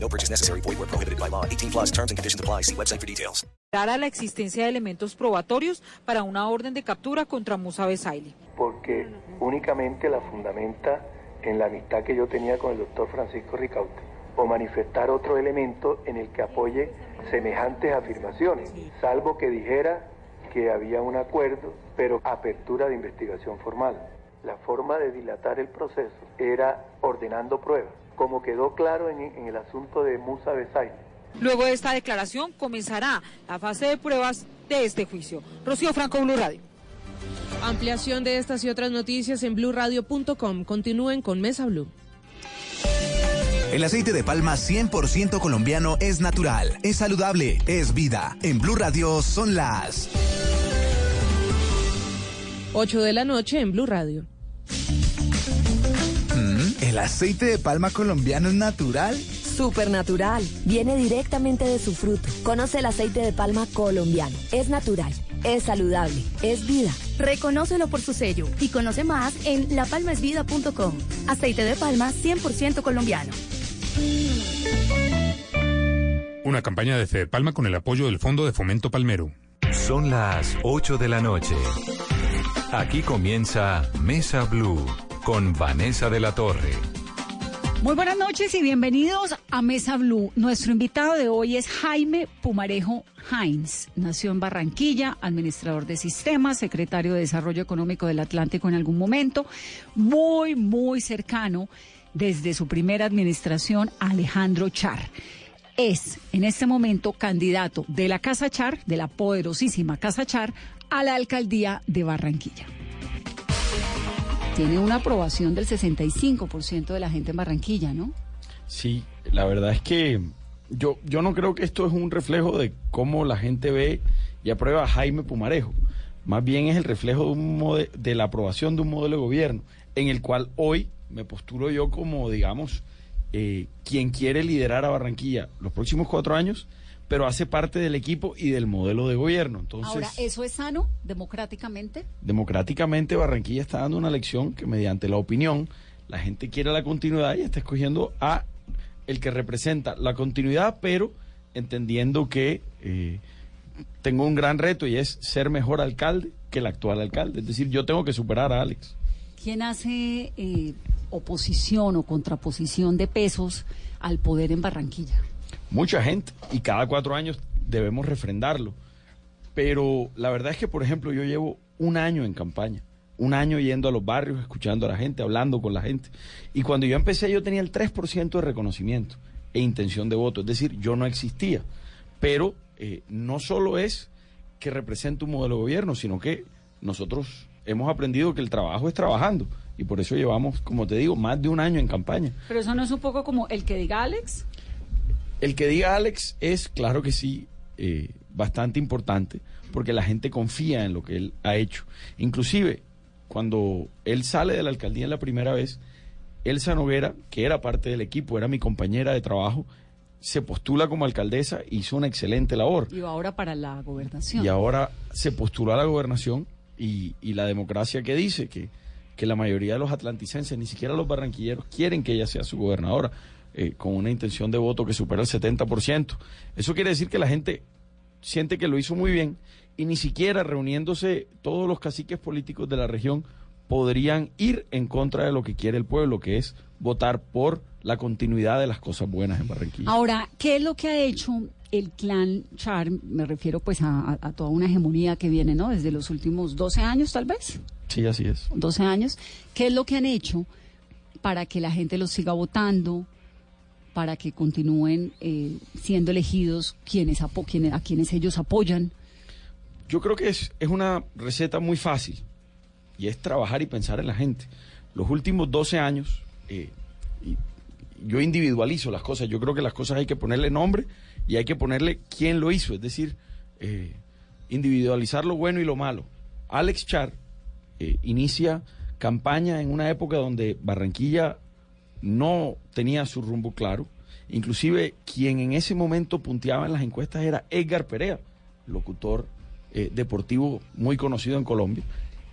No purchase necessary. Void where prohibited by law. 18 plus terms and conditions apply. See website for details. a la existencia de elementos probatorios para una orden de captura contra Musa Besaili. Porque únicamente la fundamenta en la amistad que yo tenía con el doctor Francisco Ricaute o manifestar otro elemento en el que apoye semejantes afirmaciones, salvo que dijera que había un acuerdo, pero apertura de investigación formal. La forma de dilatar el proceso era ordenando pruebas, como quedó claro en, en el asunto de Musa Besay. Luego de esta declaración comenzará la fase de pruebas de este juicio. Rocío Franco, Blue Radio. Ampliación de estas y otras noticias en blurradio.com. Continúen con Mesa Blue. El aceite de palma 100% colombiano es natural, es saludable, es vida. En Blue Radio son las 8 de la noche en Blue Radio. ¿El aceite de palma colombiano es natural? Supernatural. Viene directamente de su fruto. Conoce el aceite de palma colombiano. Es natural, es saludable, es vida. Reconócelo por su sello y conoce más en lapalmaesvida.com. Aceite de palma 100% colombiano. Una campaña de Fed Palma con el apoyo del Fondo de Fomento Palmero. Son las 8 de la noche. Aquí comienza Mesa Blue con Vanessa de la Torre. Muy buenas noches y bienvenidos a Mesa Blue. Nuestro invitado de hoy es Jaime Pumarejo Heinz. Nació en Barranquilla, administrador de sistemas, secretario de Desarrollo Económico del Atlántico en algún momento, muy, muy cercano desde su primera administración Alejandro Char. Es en este momento candidato de la Casa Char, de la poderosísima Casa Char, a la alcaldía de Barranquilla. Tiene una aprobación del 65% de la gente en Barranquilla, ¿no? Sí, la verdad es que yo, yo no creo que esto es un reflejo de cómo la gente ve y aprueba a Jaime Pumarejo. Más bien es el reflejo de, un de la aprobación de un modelo de gobierno en el cual hoy me postulo yo como, digamos, eh, quien quiere liderar a Barranquilla los próximos cuatro años, pero hace parte del equipo y del modelo de gobierno. Entonces, Ahora, ¿eso es sano democráticamente? Democráticamente Barranquilla está dando una lección que mediante la opinión la gente quiere la continuidad y está escogiendo a el que representa la continuidad, pero entendiendo que eh, tengo un gran reto y es ser mejor alcalde que el actual alcalde. Es decir, yo tengo que superar a Alex. ¿Quién hace eh, oposición o contraposición de pesos al poder en Barranquilla? Mucha gente, y cada cuatro años debemos refrendarlo. Pero la verdad es que, por ejemplo, yo llevo un año en campaña, un año yendo a los barrios, escuchando a la gente, hablando con la gente. Y cuando yo empecé yo tenía el 3% de reconocimiento e intención de voto, es decir, yo no existía. Pero eh, no solo es que represente un modelo de gobierno, sino que nosotros hemos aprendido que el trabajo es trabajando y por eso llevamos, como te digo, más de un año en campaña. Pero eso no es un poco como el que diga Alex. El que diga Alex es, claro que sí, eh, bastante importante porque la gente confía en lo que él ha hecho. Inclusive, cuando él sale de la alcaldía la primera vez, Elsa Noguera, que era parte del equipo, era mi compañera de trabajo, se postula como alcaldesa, hizo una excelente labor. Y ahora para la gobernación. Y ahora se postuló a la gobernación y, y la democracia que dice que, que, la mayoría de los atlanticenses, ni siquiera los barranquilleros, quieren que ella sea su gobernadora, eh, con una intención de voto que supera el 70%. Eso quiere decir que la gente siente que lo hizo muy bien y ni siquiera reuniéndose todos los caciques políticos de la región podrían ir en contra de lo que quiere el pueblo, que es votar por la continuidad de las cosas buenas en Barranquilla. Ahora, ¿qué es lo que ha hecho el clan Char? Me refiero pues a, a, toda una hegemonía que viene, ¿no? Desde los últimos 12 años, tal vez. Sí, así es. 12 años. ¿Qué es lo que han hecho para que la gente los siga votando? Para que continúen eh, siendo elegidos quienes, quienes, a quienes ellos apoyan? Yo creo que es, es una receta muy fácil y es trabajar y pensar en la gente. Los últimos 12 años, eh, yo individualizo las cosas, yo creo que las cosas hay que ponerle nombre y hay que ponerle quién lo hizo, es decir, eh, individualizar lo bueno y lo malo. Alex Char inicia campaña en una época donde Barranquilla no tenía su rumbo claro. Inclusive quien en ese momento punteaba en las encuestas era Edgar Perea, locutor eh, deportivo muy conocido en Colombia.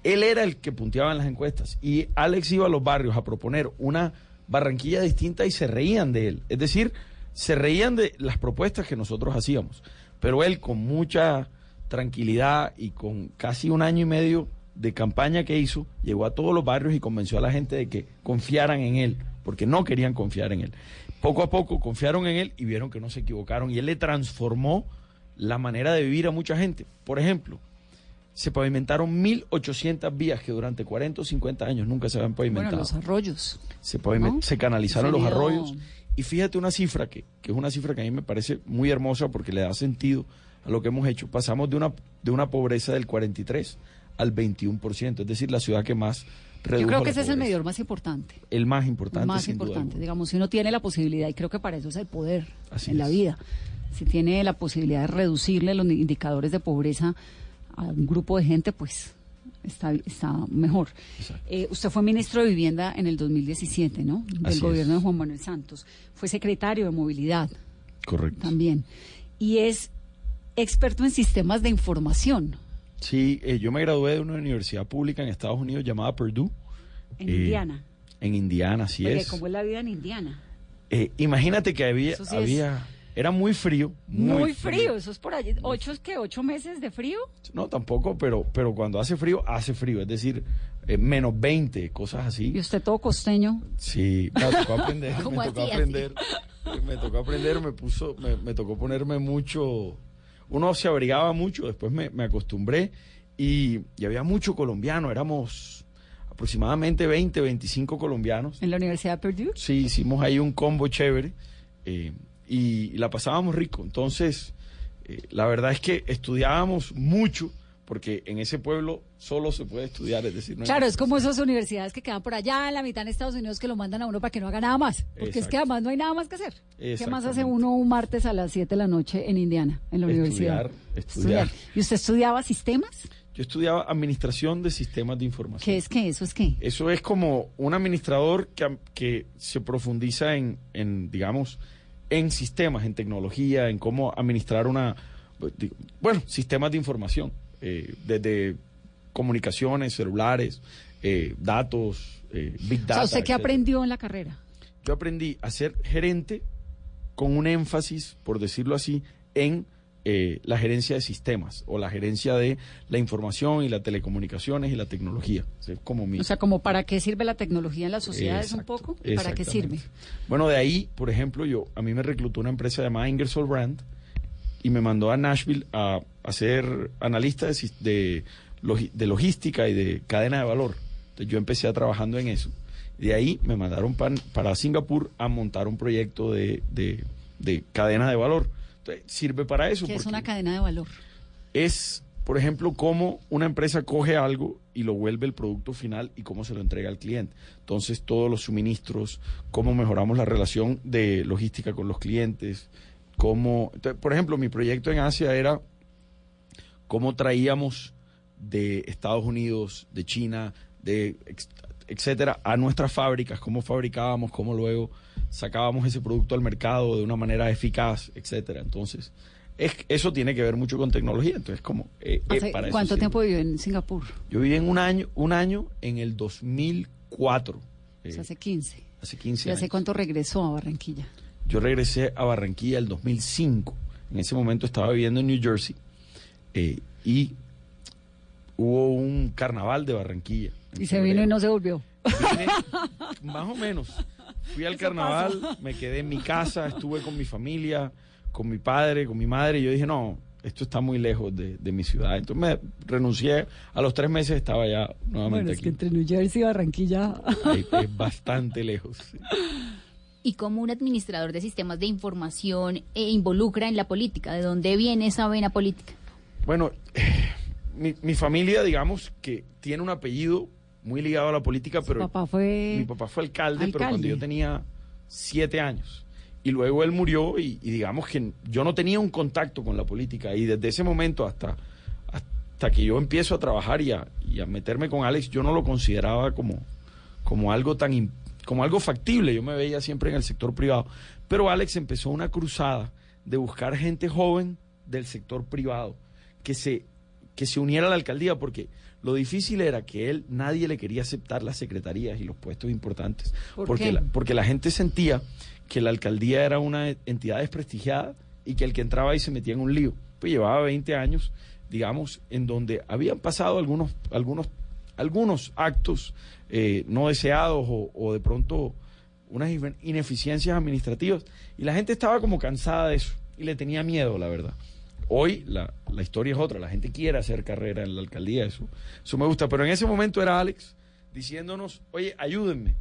Él era el que punteaba en las encuestas y Alex iba a los barrios a proponer una Barranquilla distinta y se reían de él. Es decir, se reían de las propuestas que nosotros hacíamos. Pero él con mucha tranquilidad y con casi un año y medio de campaña que hizo, llegó a todos los barrios y convenció a la gente de que confiaran en él, porque no querían confiar en él. Poco a poco confiaron en él y vieron que no se equivocaron y él le transformó la manera de vivir a mucha gente. Por ejemplo, se pavimentaron 1.800 vías que durante 40 o 50 años nunca se habían pavimentado. Bueno, los arroyos. Se, se canalizaron los arroyos. Y fíjate una cifra que, que es una cifra que a mí me parece muy hermosa porque le da sentido a lo que hemos hecho. Pasamos de una, de una pobreza del 43 al 21%, es decir, la ciudad que más Yo creo que ese es el medidor más importante. El más importante, más sin duda importante. Digamos, si uno tiene la posibilidad, y creo que para eso es el poder Así en la vida, si tiene la posibilidad de reducirle los indicadores de pobreza a un grupo de gente, pues está, está mejor. Eh, usted fue ministro de Vivienda en el 2017, ¿no? Del Así gobierno es. de Juan Manuel Santos. Fue secretario de Movilidad Correcto. también. Y es experto en sistemas de información Sí, eh, yo me gradué de una universidad pública en Estados Unidos llamada Purdue. en Eh, Indiana. En Indiana, así Porque es. como es la vida en Indiana. Eh, imagínate que había, sí había era muy frío, muy, Muy, frío. eso es por allí. ¿Ocho es que ¿Ocho meses de frío? No, tampoco, pero, pero cuando hace frío, hace frío, es decir, eh, menos 20, cosas así. Y usted todo costeño. Sí, me tocó aprender, ¿Cómo me tocó así, aprender, me tocó aprender, me puso, me, me tocó ponerme mucho, uno se abrigaba mucho, después me, me acostumbré y, y había mucho colombiano, éramos aproximadamente 20, 25 colombianos. En la Universidad de Purdue. Sí, hicimos ahí un combo chévere eh, y la pasábamos rico. Entonces, eh, la verdad es que estudiábamos mucho porque en ese pueblo solo se puede estudiar, es decir, no Claro, es como esas universidades que quedan por allá en la mitad en Estados Unidos que lo mandan a uno para que no haga nada más. Porque es que además no hay nada más que hacer. ¿Qué más hace uno un martes a las 7 de la noche en Indiana, en la universidad? Estudiar, estudiar. ¿Y usted estudiaba sistemas? Yo estudiaba administración de sistemas de información. ¿Qué es qué? ¿Eso es qué? Eso es como un administrador que, que se profundiza en, en, digamos, en sistemas, en tecnología, en cómo administrar una, bueno, sistemas de información, eh, desde comunicaciones, celulares, eh, datos, eh, big O data. sea, ¿usted qué aprendió en la carrera? Yo aprendí a ser gerente con un énfasis, por decirlo así, en eh, la gerencia de sistemas o la gerencia de la información y las telecomunicaciones y la tecnología. O sea, como mi, O sea, como para qué sirve la tecnología en las sociedades un poco? ¿Para qué sirve? Bueno, de ahí, por ejemplo, yo a mí me reclutó una empresa llamada Ingersoll Brand y me mandó a Nashville a, a ser analista de, de, logística y de cadena de valor. Entonces yo empecé a trabajando en eso. De ahí me mandaron pan- para Singapur a montar un proyecto de, de, de cadena de valor. Entonces, sirve para eso. ¿Qué es una cadena de valor? es, por ejemplo, cómo una empresa coge algo y lo vuelve el producto final y cómo se lo entrega al cliente. Entonces, todos los suministros, cómo mejoramos la relación de logística con los clientes, cómo, entonces, por ejemplo, mi proyecto en Asia era cómo traíamos de Estados Unidos, de China, de etcétera, a nuestras fábricas, cómo fabricábamos, cómo luego sacábamos ese producto al mercado de una manera eficaz, etcétera. Entonces, es, eso tiene que ver mucho con tecnología. Entonces, como eh, eh, ¿Hace para eso ¿Cuánto tiempo vivió en Singapur? Yo viví en un año, un año en el 2004, O sea, hace 15. hace 15 ¿Y años. hace cuánto regresó a Barranquilla? Yo regresé a Barranquilla el 2005. En ese momento estaba viviendo en New Jersey eh, y hubo un carnaval de Barranquilla. Y se vino y no se volvió. Vine, más o menos. Fui al carnaval, me quedé en mi casa, estuve con mi familia, con mi padre, con mi madre, y yo dije, no, esto está muy lejos de, de mi ciudad. Entonces me renuncié, a los tres meses estaba ya nuevamente Bueno, es aquí. que entre New Jersey y Barranquilla... Ahí, Es bastante lejos. sí. y como un administrador de sistemas de información e involucra en la política. ¿De dónde viene esa vena política? Bueno, eh, mi, mi familia, digamos, que tiene un apellido muy ligado a la política, pero papá fue mi papá fue alcalde, pero cuando alcalde. yo tenía siete años. y luego él murió y, y digamos que yo no tenía un contacto con la política y desde ese momento hasta, hasta que yo empiezo a trabajar y a, y a meterme con Alex, yo no lo consideraba como, como algo tan im- como algo factible, yo me veía siempre en el sector privado, pero Alex empezó una cruzada de buscar gente joven del sector privado que se que se uniera a la alcaldía porque lo difícil era que él nadie le quería aceptar las secretarías y los puestos importantes ¿Por porque la, porque la gente sentía que la alcaldía era una entidad desprestigiada y que el que entraba ahí se metía en un lío. Pues llevaba 20 años, digamos, en donde habían pasado algunos algunos algunos actos eh, no deseados o, de pronto unas ine- ineficiencias administrativas y la gente estaba como cansada de eso y le tenía miedo, la verdad. Hoy la, la historia es otra, la gente quiere hacer carrera en la alcaldía, eso, eso me gusta, pero en ese momento era Alex diciéndonos, oye, ayúdenme.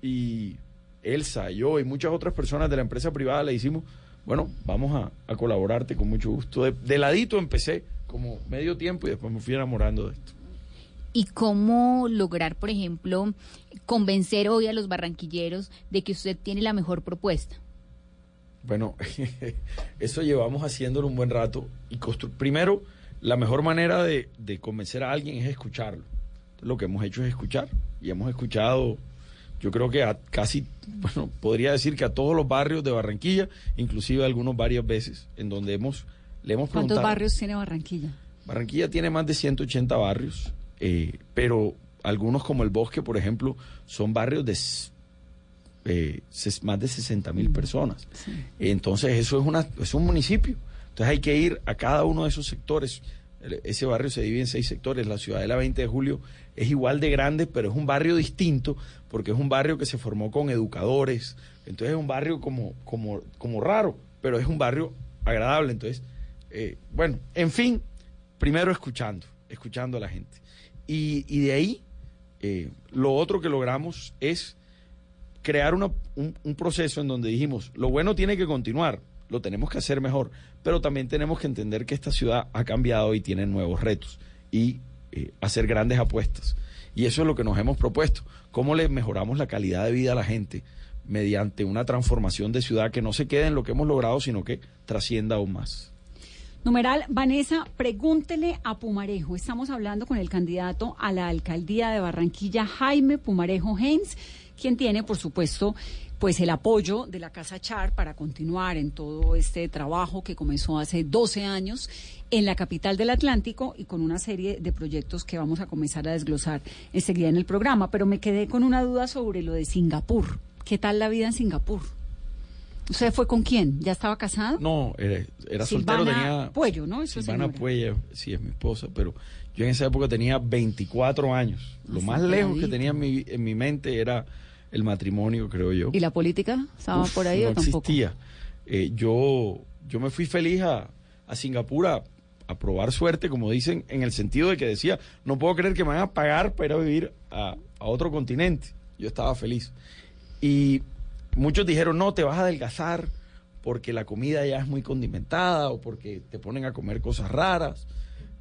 Y Elsa, yo y muchas otras personas de la empresa privada le hicimos, bueno, vamos a, colaborarte con mucho gusto. De ladito empecé como medio tiempo y después me fui enamorando de esto. ¿Y cómo lograr, por ejemplo, convencer hoy a los barranquilleros de que usted tiene la mejor propuesta? Bueno, eso llevamos haciéndolo un buen rato. y constru- Primero, la mejor manera de, de convencer a alguien es escucharlo. Lo que hemos hecho es escuchar. Y hemos escuchado, yo creo que a casi, bueno, podría decir que a todos los barrios de Barranquilla, inclusive algunos varias veces, en donde hemos, le hemos ¿Cuántos preguntado. barrios tiene Barranquilla? Barranquilla tiene más de 180 barrios, eh, pero algunos como el Bosque, por ejemplo, son barrios de eh, más de 60 mil personas. Entonces eso es, una, es un municipio. Entonces hay que ir a cada uno de esos sectores. Ese barrio se divide en seis sectores. La Ciudadela 20 de Julio es igual de grande, pero es un barrio distinto porque es un barrio que se formó con educadores. Entonces es un barrio como, como, como raro, pero es un barrio agradable. Entonces, eh, bueno, en fin, primero escuchando, escuchando a la gente. Y, de ahí, eh, lo otro que logramos es crear una- un, un proceso en donde dijimos, lo bueno tiene que continuar, lo tenemos que hacer mejor, pero también tenemos que entender que esta ciudad ha cambiado y tiene nuevos retos y eh, hacer grandes apuestas. Y eso es lo que nos hemos propuesto, cómo le mejoramos la calidad de vida a la gente mediante una transformación de ciudad que no se quede en lo que hemos logrado, sino que trascienda aún más. Numeral, Vanessa, pregúntele a Pumarejo. Estamos hablando con el candidato a la alcaldía de Barranquilla, Jaime Pumarejo Hens, quien tiene, por supuesto, pues el apoyo de la Casa Char para continuar en todo este trabajo que comenzó hace 12 años en la capital del Atlántico y con una serie de proyectos que vamos a comenzar a desglosar enseguida en el programa. Pero me quedé con una duda sobre lo de Singapur. ¿Qué tal la vida en Singapur? ¿Usted fue con quién? ¿Ya estaba casado? No, era, era soltero, tenía... Puello, ¿no? Esa Silvana señora. Puello, sí, es mi esposa, pero yo en esa época tenía 24 años. Lo Así más lejos que tenía en mi, en mi mente era el matrimonio, creo yo. ¿Y la política? ¿Estaba Uf, por ahí no o tampoco? existía. Eh, yo, yo me fui feliz a, a Singapur a, a probar suerte, como dicen, en el sentido de que decía, no puedo creer que me van a pagar para ir a vivir a, a otro continente. Yo estaba feliz. Y muchos dijeron, no, te vas a adelgazar porque la comida ya es muy condimentada o porque te ponen a comer cosas raras.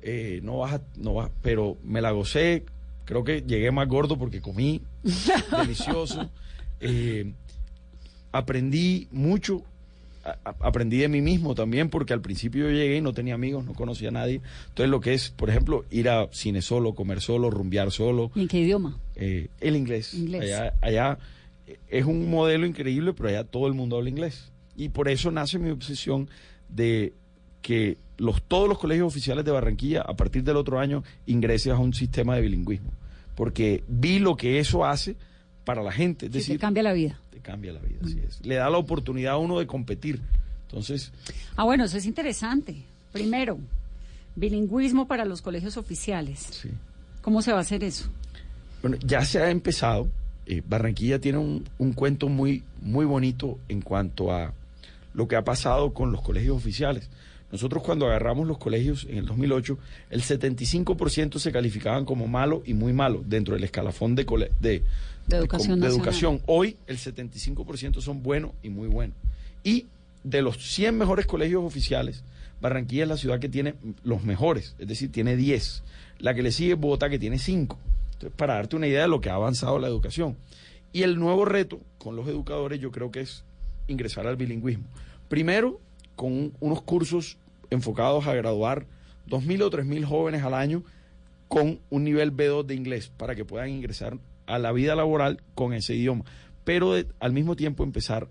Eh, no vas a- no vas, pero me la gocé. Creo que llegué más gordo porque comí delicioso. Eh, aprendí mucho. a- a- aprendí de mí mismo también porque al principio yo llegué y no tenía amigos, no conocía a nadie. Entonces lo que es, por ejemplo, ir a cine solo, comer solo, rumbear solo. ¿Y en qué idioma? Eh, el inglés. Inglés. Allá, allá es un modelo increíble, pero allá todo el mundo habla inglés. Y por eso nace mi obsesión de que los, todos los colegios oficiales de Barranquilla, a partir del otro año, ingresen a un sistema de bilingüismo. Porque vi lo que eso hace para la gente. Es Sí, decir, te cambia la vida. te cambia la vida, así es. Le da la oportunidad a uno de competir. Entonces, Ah, bueno, eso es interesante. Primero, bilingüismo para los colegios oficiales. Sí. ¿Cómo se va a hacer eso? Bueno, ya se ha empezado. Eh, Barranquilla tiene un, un cuento muy, muy bonito en cuanto a lo que ha pasado con los colegios oficiales. Nosotros cuando agarramos los colegios en el 2008, el 75% se calificaban como malo y muy malo dentro del escalafón de, cole- de, De educación de nacional. educación. Hoy el 75% son buenos y muy buenos. Y de los 100 mejores colegios oficiales, Barranquilla es la ciudad que tiene los mejores, es decir, tiene 10. La que le sigue es Bogotá, que tiene 5. Entonces, para darte una idea de lo que ha avanzado la educación. Y el nuevo reto con los educadores yo creo que es ingresar al bilingüismo. Primero, con unos cursos enfocados a graduar 2.000 o 3.000 jóvenes al año con un nivel B2 de inglés para que puedan ingresar a la vida laboral con ese idioma. Pero al mismo tiempo empezar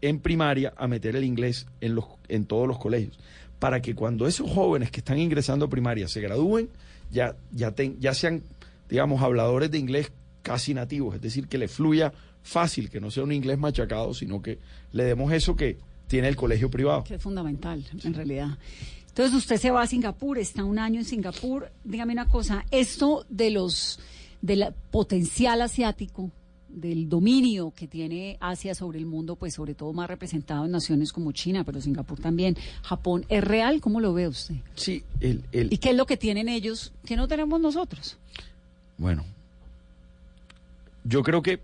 en primaria a meter el inglés en, los, en todos los colegios. Para que cuando esos jóvenes que están ingresando a primaria se gradúen, ya, ya, ten- ya sean, digamos, habladores de inglés casi nativos. Es decir, que le fluya fácil, que no sea un inglés machacado, sino que le demos eso que tiene el colegio privado. Que es fundamental, en realidad. Entonces usted se va a Singapur, está un año en Singapur. Dígame una cosa, esto de los del potencial asiático, del dominio que tiene Asia sobre el mundo, pues sobre todo más representado en naciones como China, pero Singapur también, Japón, ¿es real? ¿Cómo lo ve usted? Sí, el, el, ¿Y qué es lo que tienen ellos que no tenemos nosotros? Bueno, yo creo que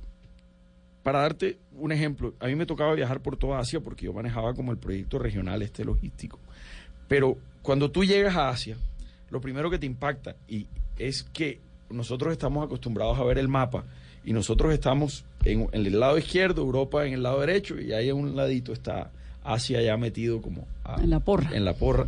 para darte un ejemplo, a mí me tocaba viajar por toda Asia porque yo manejaba como el proyecto regional este logístico. Pero cuando tú llegas a Asia, lo primero que te impacta y es que nosotros estamos acostumbrados a ver el mapa y nosotros estamos en, en el lado izquierdo, Europa en el lado derecho y ahí a un ladito está Asia ya metido como a- En la porra. en la porra.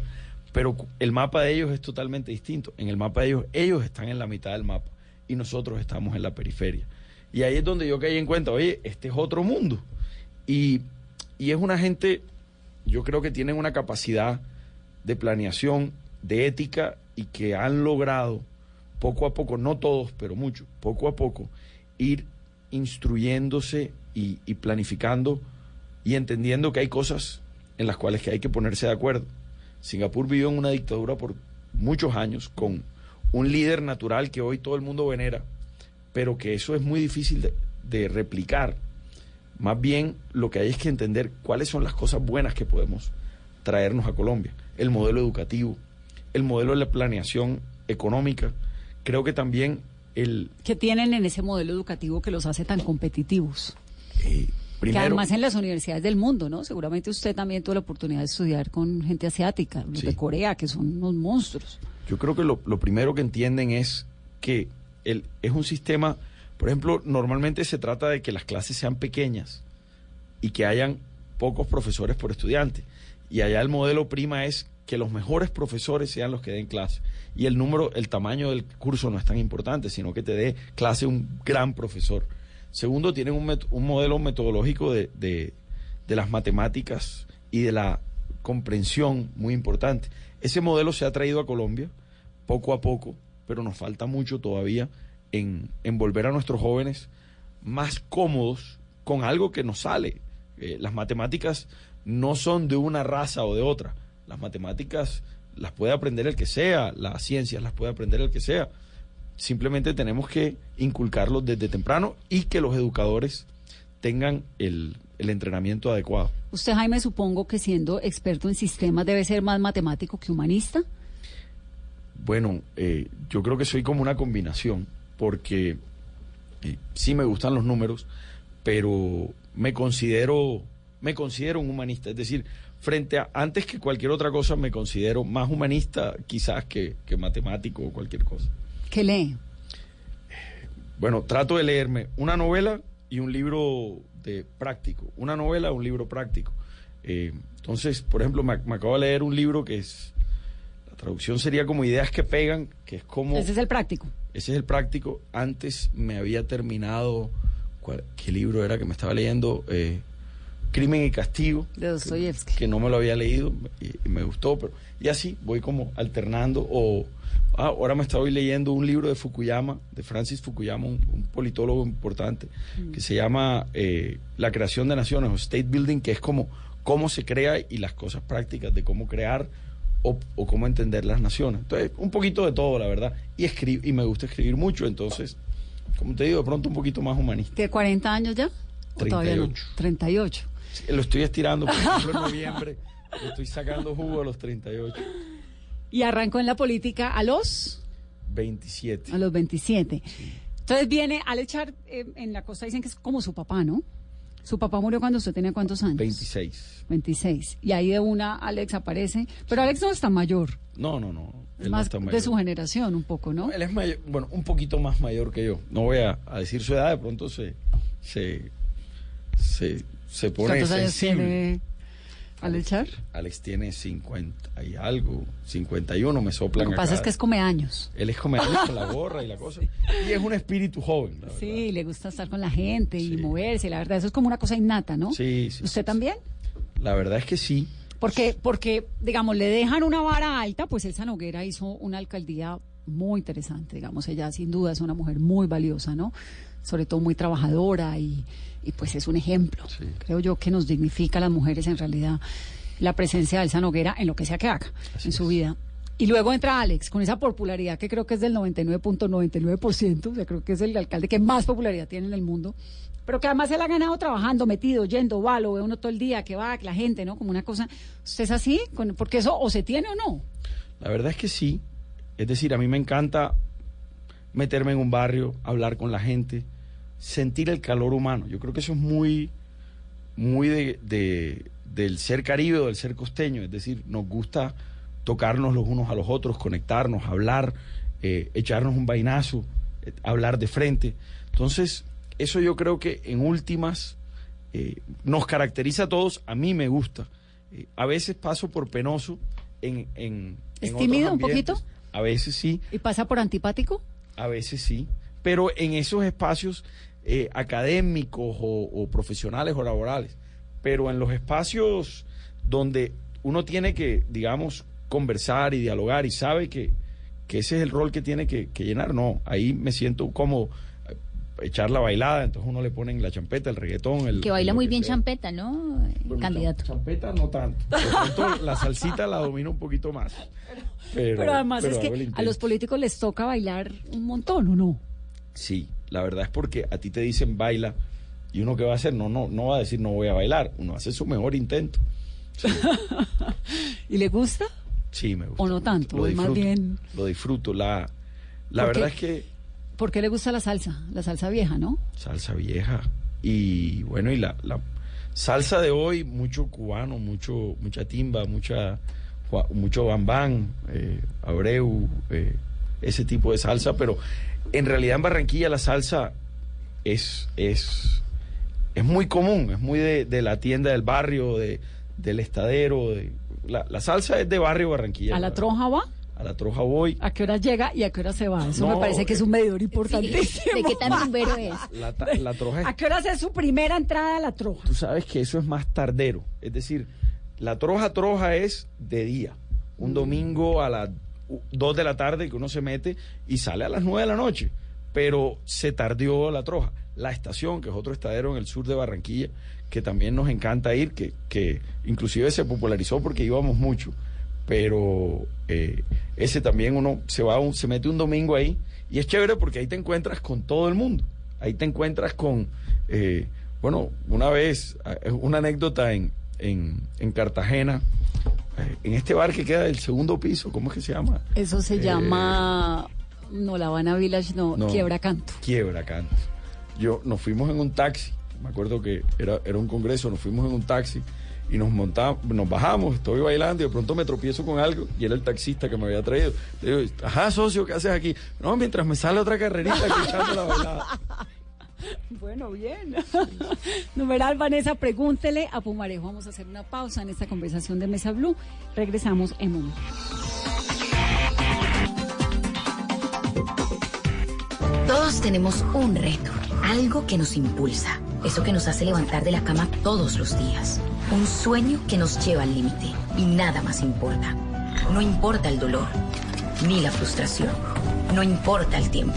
Pero el mapa de ellos es totalmente distinto. En el mapa de ellos, ellos están en la mitad del mapa y nosotros estamos en la periferia. Y ahí es donde yo caí en cuenta, oye, este es otro mundo. Y, y es una gente, yo creo que tienen una capacidad de planeación, de ética y que han logrado poco a poco, no todos, pero muchos, poco a poco, ir instruyéndose y, y planificando y entendiendo que hay cosas en las cuales que hay que ponerse de acuerdo. Singapur vivió en una dictadura por muchos años con un líder natural que hoy todo el mundo venera, pero que eso es muy difícil de, de replicar. Más bien lo que hay es que entender cuáles son las cosas buenas que podemos traernos a Colombia. El modelo educativo, el modelo de la planeación económica. Creo que también el... ¿Qué tienen en ese modelo educativo que los hace tan competitivos? eh, que primero, además en las universidades del mundo, ¿no? Seguramente usted también tuvo la oportunidad de estudiar con gente asiática, los Sí. de Corea, que son unos monstruos. Yo creo que lo, lo primero que entienden es que el, es un sistema, por ejemplo, normalmente se trata de que las clases sean pequeñas y que hayan pocos profesores por estudiante. Y allá el modelo prima es que los mejores profesores sean los que den clase. Y el número, el tamaño del curso no es tan importante, sino que te dé clase un gran profesor. Segundo, tienen un, met- un modelo metodológico de, de- de las matemáticas y de la comprensión muy importante. Ese modelo se ha traído a Colombia poco a poco, pero nos falta mucho todavía en, volver a nuestros jóvenes más cómodos con algo que nos sale. Eh, las matemáticas no son de una raza o de otra. Las matemáticas las puede aprender el que sea, las ciencias las puede aprender el que sea. Simplemente tenemos que inculcarlos desde temprano y que los educadores tengan el entrenamiento adecuado. Usted, Jaime, supongo que siendo experto en sistemas debe ser más matemático que humanista. Bueno, eh, yo creo que soy como una combinación, porque eh, sí me gustan los números, pero me considero, me considero un humanista. Es decir, frente a, antes que cualquier otra cosa, me considero más humanista quizás que, que matemático o cualquier cosa. ¿Qué lee? Bueno, trato de leerme una novela y un libro de práctico. Una novela, un libro práctico. Eh, entonces, por ejemplo, me, me acabo de leer un libro que es, traducción sería como ideas que pegan, que es como... Ese es el práctico. Ese es el práctico. Antes me había terminado, ¿cuál- ¿qué libro era que me estaba leyendo? Eh, Crimen y Castigo. De Dostoyevsky. Que no me lo había leído y, y me gustó, pero y así voy como alternando. O ah, ahora me estoy leyendo un libro de Fukuyama, de Francis Fukuyama, un, un politólogo importante, que se llama eh, La creación de naciones o State Building, que es como cómo se crea y las cosas prácticas de cómo crear o, o cómo entender las naciones. Entonces, un poquito de todo, la verdad. Y, escri- y me gusta escribir mucho, entonces, como te digo, de pronto un poquito más humanista. ¿Tiene 40 años ya? ¿O todavía no? 38. 38. Sí, Lo estoy estirando, por ejemplo, en noviembre. le estoy sacando jugo a los 38. Y arrancó en la política a los 27. a los 27. Entonces viene al echar eh, en la costa dicen que es como su papá, ¿no? Su papá murió cuando usted tenía cuántos años? 26. 26. Y ahí de una Alex aparece, pero Alex no está mayor, No, no, no. es él no más está de mayor. su generación un poco, ¿no? Él es mayor, bueno, un poquito más mayor que yo. No voy a, a decir su edad, de pronto se, se, se, se pone ¿Cuántos años sensible. tiene Alex Char? Alex tiene 50 y algo, 51, me soplan Lo que pasa acá. es que es come años. Él es come años con la gorra y la cosa. Y es un espíritu joven, la. Sí, le gusta estar con la gente y moverse. La verdad, eso es como una cosa innata, ¿no? Sí, sí. ¿Usted también? La verdad es que sí. Porque, porque, digamos, le dejan una vara alta, pues Elsa Noguera hizo una alcaldía muy interesante, digamos, ella sin duda es una mujer muy valiosa, ¿no? Sobre todo muy trabajadora y, y pues es un ejemplo. Creo yo que nos dignifica a las mujeres en realidad la presencia de Elsa Noguera en lo que sea que haga en su vida. Y luego entra Alex con esa popularidad que creo que es del 99.99%, o sea, creo que es el alcalde que más popularidad tiene en el mundo, pero que además él ha ganado trabajando, metido, yendo, va, lo ve uno todo el día, que va, que la gente, ¿no? Como una cosa. ¿Usted es así? Porque eso o se tiene o no. La verdad es que sí. Es decir, a mí me encanta meterme en un barrio, hablar con la gente, sentir el calor humano. Yo creo que eso es muy, muy de, de- del ser caribe o del ser costeño. Es decir, nos gusta tocarnos los unos a los otros, conectarnos, hablar, eh, echarnos un vainazo, eh, hablar de frente. Entonces, eso yo creo que en últimas eh, nos caracteriza a todos. A mí me gusta. A veces paso por penoso en... en ¿Es en tímido otros un poquito? A veces sí, ¿Y pasa por antipático? a veces sí. Pero en esos espacios eh, académicos o, o profesionales o laborales. Pero en los espacios donde uno tiene que, digamos, conversar y dialogar y sabe que, que ese es el rol que tiene que, que llenar, no. Ahí me siento como eh, echar la bailada, entonces uno le ponen la champeta, el reggaetón, el... Que baila muy bien sea. champeta, ¿no? Candidato. Champeta no tanto. Pronto la salsita la domino un poquito más. Pero, Pero, además pero es que a los políticos les toca bailar un montón, ¿o no? Sí, la verdad es porque a ti te dicen baila y uno que va a hacer, no, no, no va a decir no voy a bailar, uno hace su mejor intento. ¿Y le gusta? Sí, me gusta. ¿O no tanto? Lo Es más disfruto, bien- Lo disfruto. La, la verdad es que ¿Por qué le gusta la salsa? La salsa vieja, ¿no? salsa vieja y bueno, y la, la salsa de hoy, mucho cubano, mucho, mucha timba, mucha, mucho bambán, eh, abreu, eh, ese tipo de salsa, pero en realidad en Barranquilla la salsa es, es, es muy común, es muy de, de la tienda del barrio, de, del estadero, de, la, la salsa es de barrio Barranquilla. ¿A la troja va? A la troja voy. ¿A qué hora llega y a qué hora se va? Eso No, me parece que es un medidor importantísimo. ¿De qué tan rumbero es? La, ta- la troja es ¿A qué hora es su primera entrada a la troja? tú sabes que eso es más tardero. Es decir, la troja troja es de día. Mm. Un domingo a las 2 de la tarde que uno se mete y sale a las 9 de la noche. Pero se tardió la troja. La estación, que es otro estadero en el sur de Barranquilla, que también nos encanta ir, que, que inclusive se popularizó porque íbamos mucho. Pero eh, ese también uno se va, un- se mete un domingo ahí y es chévere porque ahí te encuentras con todo el mundo. Ahí te encuentras con, eh, bueno, una vez, eh, una anécdota en, en, en Cartagena, en este bar que queda del segundo piso, ¿cómo es que se llama? Eso se Eh, llama... No, La Habana Village, no, No. Quiebra Canto. Quiebra Canto. Yo, nos fuimos en un taxi, me acuerdo que era, era un congreso, nos fuimos en un taxi y nos montamos, nos bajamos, estoy bailando y de pronto me tropiezo con algo y era el taxista que me había traído. Le digo, ajá, socio, ¿qué haces aquí? No, mientras me sale otra carrerita aquí echando la bailada. Bueno, bien. Numeral Vanessa, pregúntele a Pumarejo. Vamos a hacer una pausa en esta conversación de Mesa Blue. Regresamos en un momento. Todos tenemos un reto, algo que nos impulsa, eso que nos hace levantar de la cama todos los días, un sueño que nos lleva al límite y nada más importa. No importa el dolor, ni la frustración, no importa el tiempo.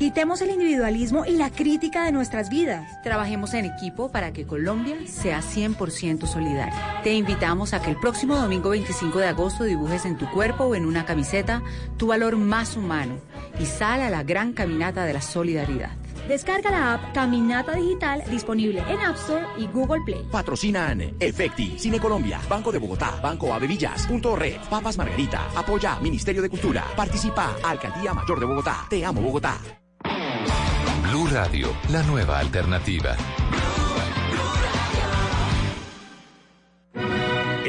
Quitemos el individualismo y la crítica de nuestras vidas. Trabajemos en equipo para que Colombia sea 100% solidaria. Te invitamos a que el próximo domingo 25 de agosto dibujes en tu cuerpo o en una camiseta tu valor más humano y sal a la gran caminata de la solidaridad. Descarga la app Caminata Digital disponible en App Store y Google Play. Patrocinan Efecti, Cine Colombia, Banco de Bogotá, Banco Avevillas, Punto Red, Papas Margarita, Apoya Ministerio de Cultura, Participa Alcaldía Mayor de Bogotá, Te Amo Bogotá. Radio, la nueva alternativa.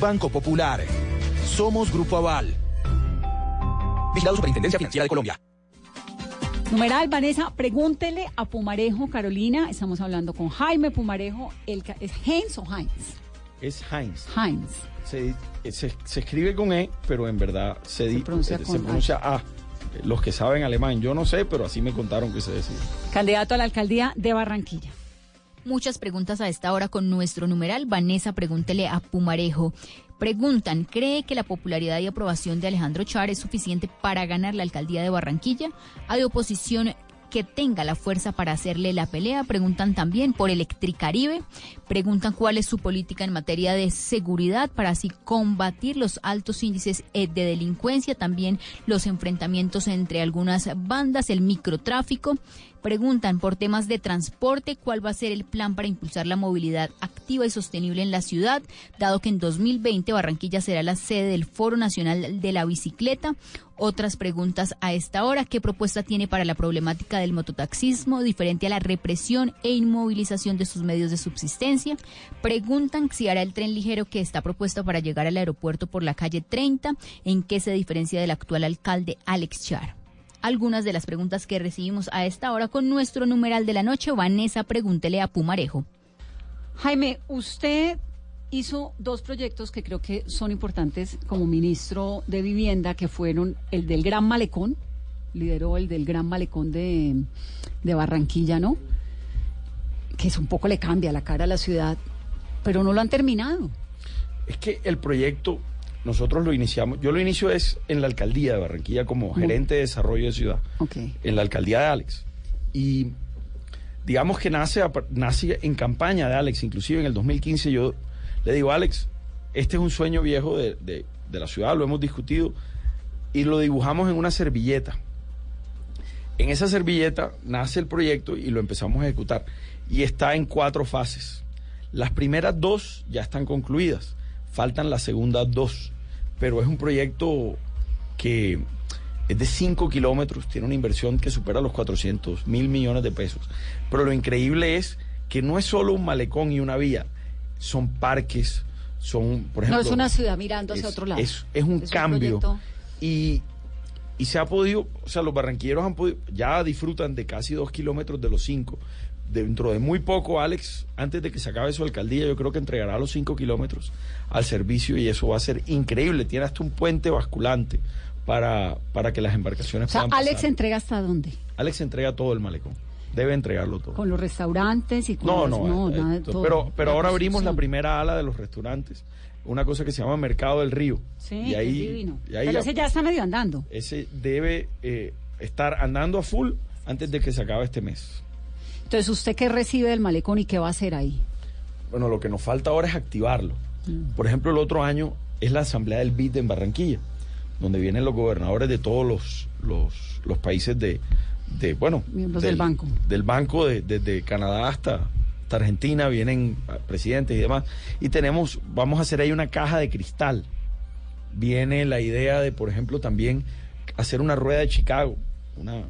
Banco Popular. Somos Grupo Aval. Vigilado Superintendencia Financiera de Colombia. Numeral, Vanessa, pregúntele a Pumarejo, Carolina. Estamos hablando con Jaime Pumarejo. El, ¿Es Heinz o Heinz? Es Heinz. Heinz. Se, se- se escribe con E, pero en verdad se, di- pronuncia se con pronuncia A. Los que saben alemán, yo no sé, pero así me contaron que se decía. Candidato a la alcaldía de Barranquilla. Muchas preguntas a esta hora con nuestro numeral. Vanessa, pregúntele a Pumarejo. Preguntan, ¿cree que la popularidad y aprobación de Alejandro Char es suficiente para ganar la alcaldía de Barranquilla? ¿Hay oposición que tenga la fuerza para hacerle la pelea? Preguntan también por Electricaribe. Preguntan cuál es su política en materia de seguridad para así combatir los altos índices eh, de delincuencia, también los enfrentamientos entre algunas bandas, el microtráfico. Preguntan por temas de transporte, cuál va a ser el plan para impulsar la movilidad activa y sostenible en la ciudad, dado que en 2020 Barranquilla será la sede del Foro Nacional de la Bicicleta. Otras preguntas a esta hora, ¿qué propuesta tiene para la problemática del mototaxismo diferente a la represión e inmovilización de sus medios de subsistencia? Preguntan si hará el tren ligero que está propuesto para llegar al aeropuerto por la calle 30, en qué se diferencia del actual alcalde Alex Char algunas de las preguntas que recibimos a esta hora con nuestro numeral de la noche. Vanessa, pregúntele a Pumarejo. Jaime, usted hizo dos proyectos que creo que son importantes como ministro de Vivienda, que fueron el del Gran Malecón, lideró el del Gran Malecón de, de Barranquilla, ¿no? Que es un poco le cambia la cara a la ciudad, pero no lo han terminado. Es que el proyecto, nosotros lo iniciamos, yo lo inicio es en la alcaldía de Barranquilla como Muy- gerente de desarrollo de ciudad, Ok. en la alcaldía de Alex. Y digamos que nace, nace en campaña de Alex, inclusive en el 2015 yo le digo, Alex, este es un sueño viejo de, de- de la ciudad, lo hemos discutido, y lo dibujamos en una servilleta. En esa servilleta nace el proyecto y lo empezamos a ejecutar. Y está en cuatro fases. Las primeras dos ya están concluidas. Faltan las segundas dos. Pero es un proyecto que es de 5 kilómetros, tiene una inversión que supera los 400 mil millones de pesos. Pero lo increíble es que no es solo un malecón y una vía, son parques, son, por ejemplo... no es una ciudad mirando hacia otro lado. Es, es un cambio. Y, y se ha podido, o sea, los barranquilleros han podido, ya disfrutan de casi dos kilómetros de los cinco. Dentro de muy poco, Alex, antes de que se acabe su alcaldía, yo creo que entregará los cinco kilómetros al servicio y eso va a ser increíble. Tiene hasta un puente basculante para, para que las embarcaciones O sea, puedan Alex pasar. entrega hasta dónde? Alex entrega todo el malecón. Debe entregarlo todo. Con los restaurantes y con No, las- no, eh, nada de eh, todo. pero, pero La ahora abrimos la primera ala de los restaurantes, una cosa que se llama Mercado del Río. Sí, y es ahí, divino. y ahí Pero ese ya está medio andando. ese debe eh, estar andando a full antes de que se acabe este mes. Entonces, ¿usted qué recibe del malecón y qué va a hacer ahí? Bueno, lo que nos falta ahora es activarlo. Por ejemplo, el otro año es la asamblea del BID en Barranquilla, donde vienen los gobernadores de todos los, los, los países de, de, bueno, Miembros del banco. Del banco, de- desde Canadá hasta, hasta Argentina, vienen presidentes y demás. Y tenemos, vamos a hacer ahí una caja de cristal. Viene la idea de, por ejemplo, también hacer una rueda de Chicago, una,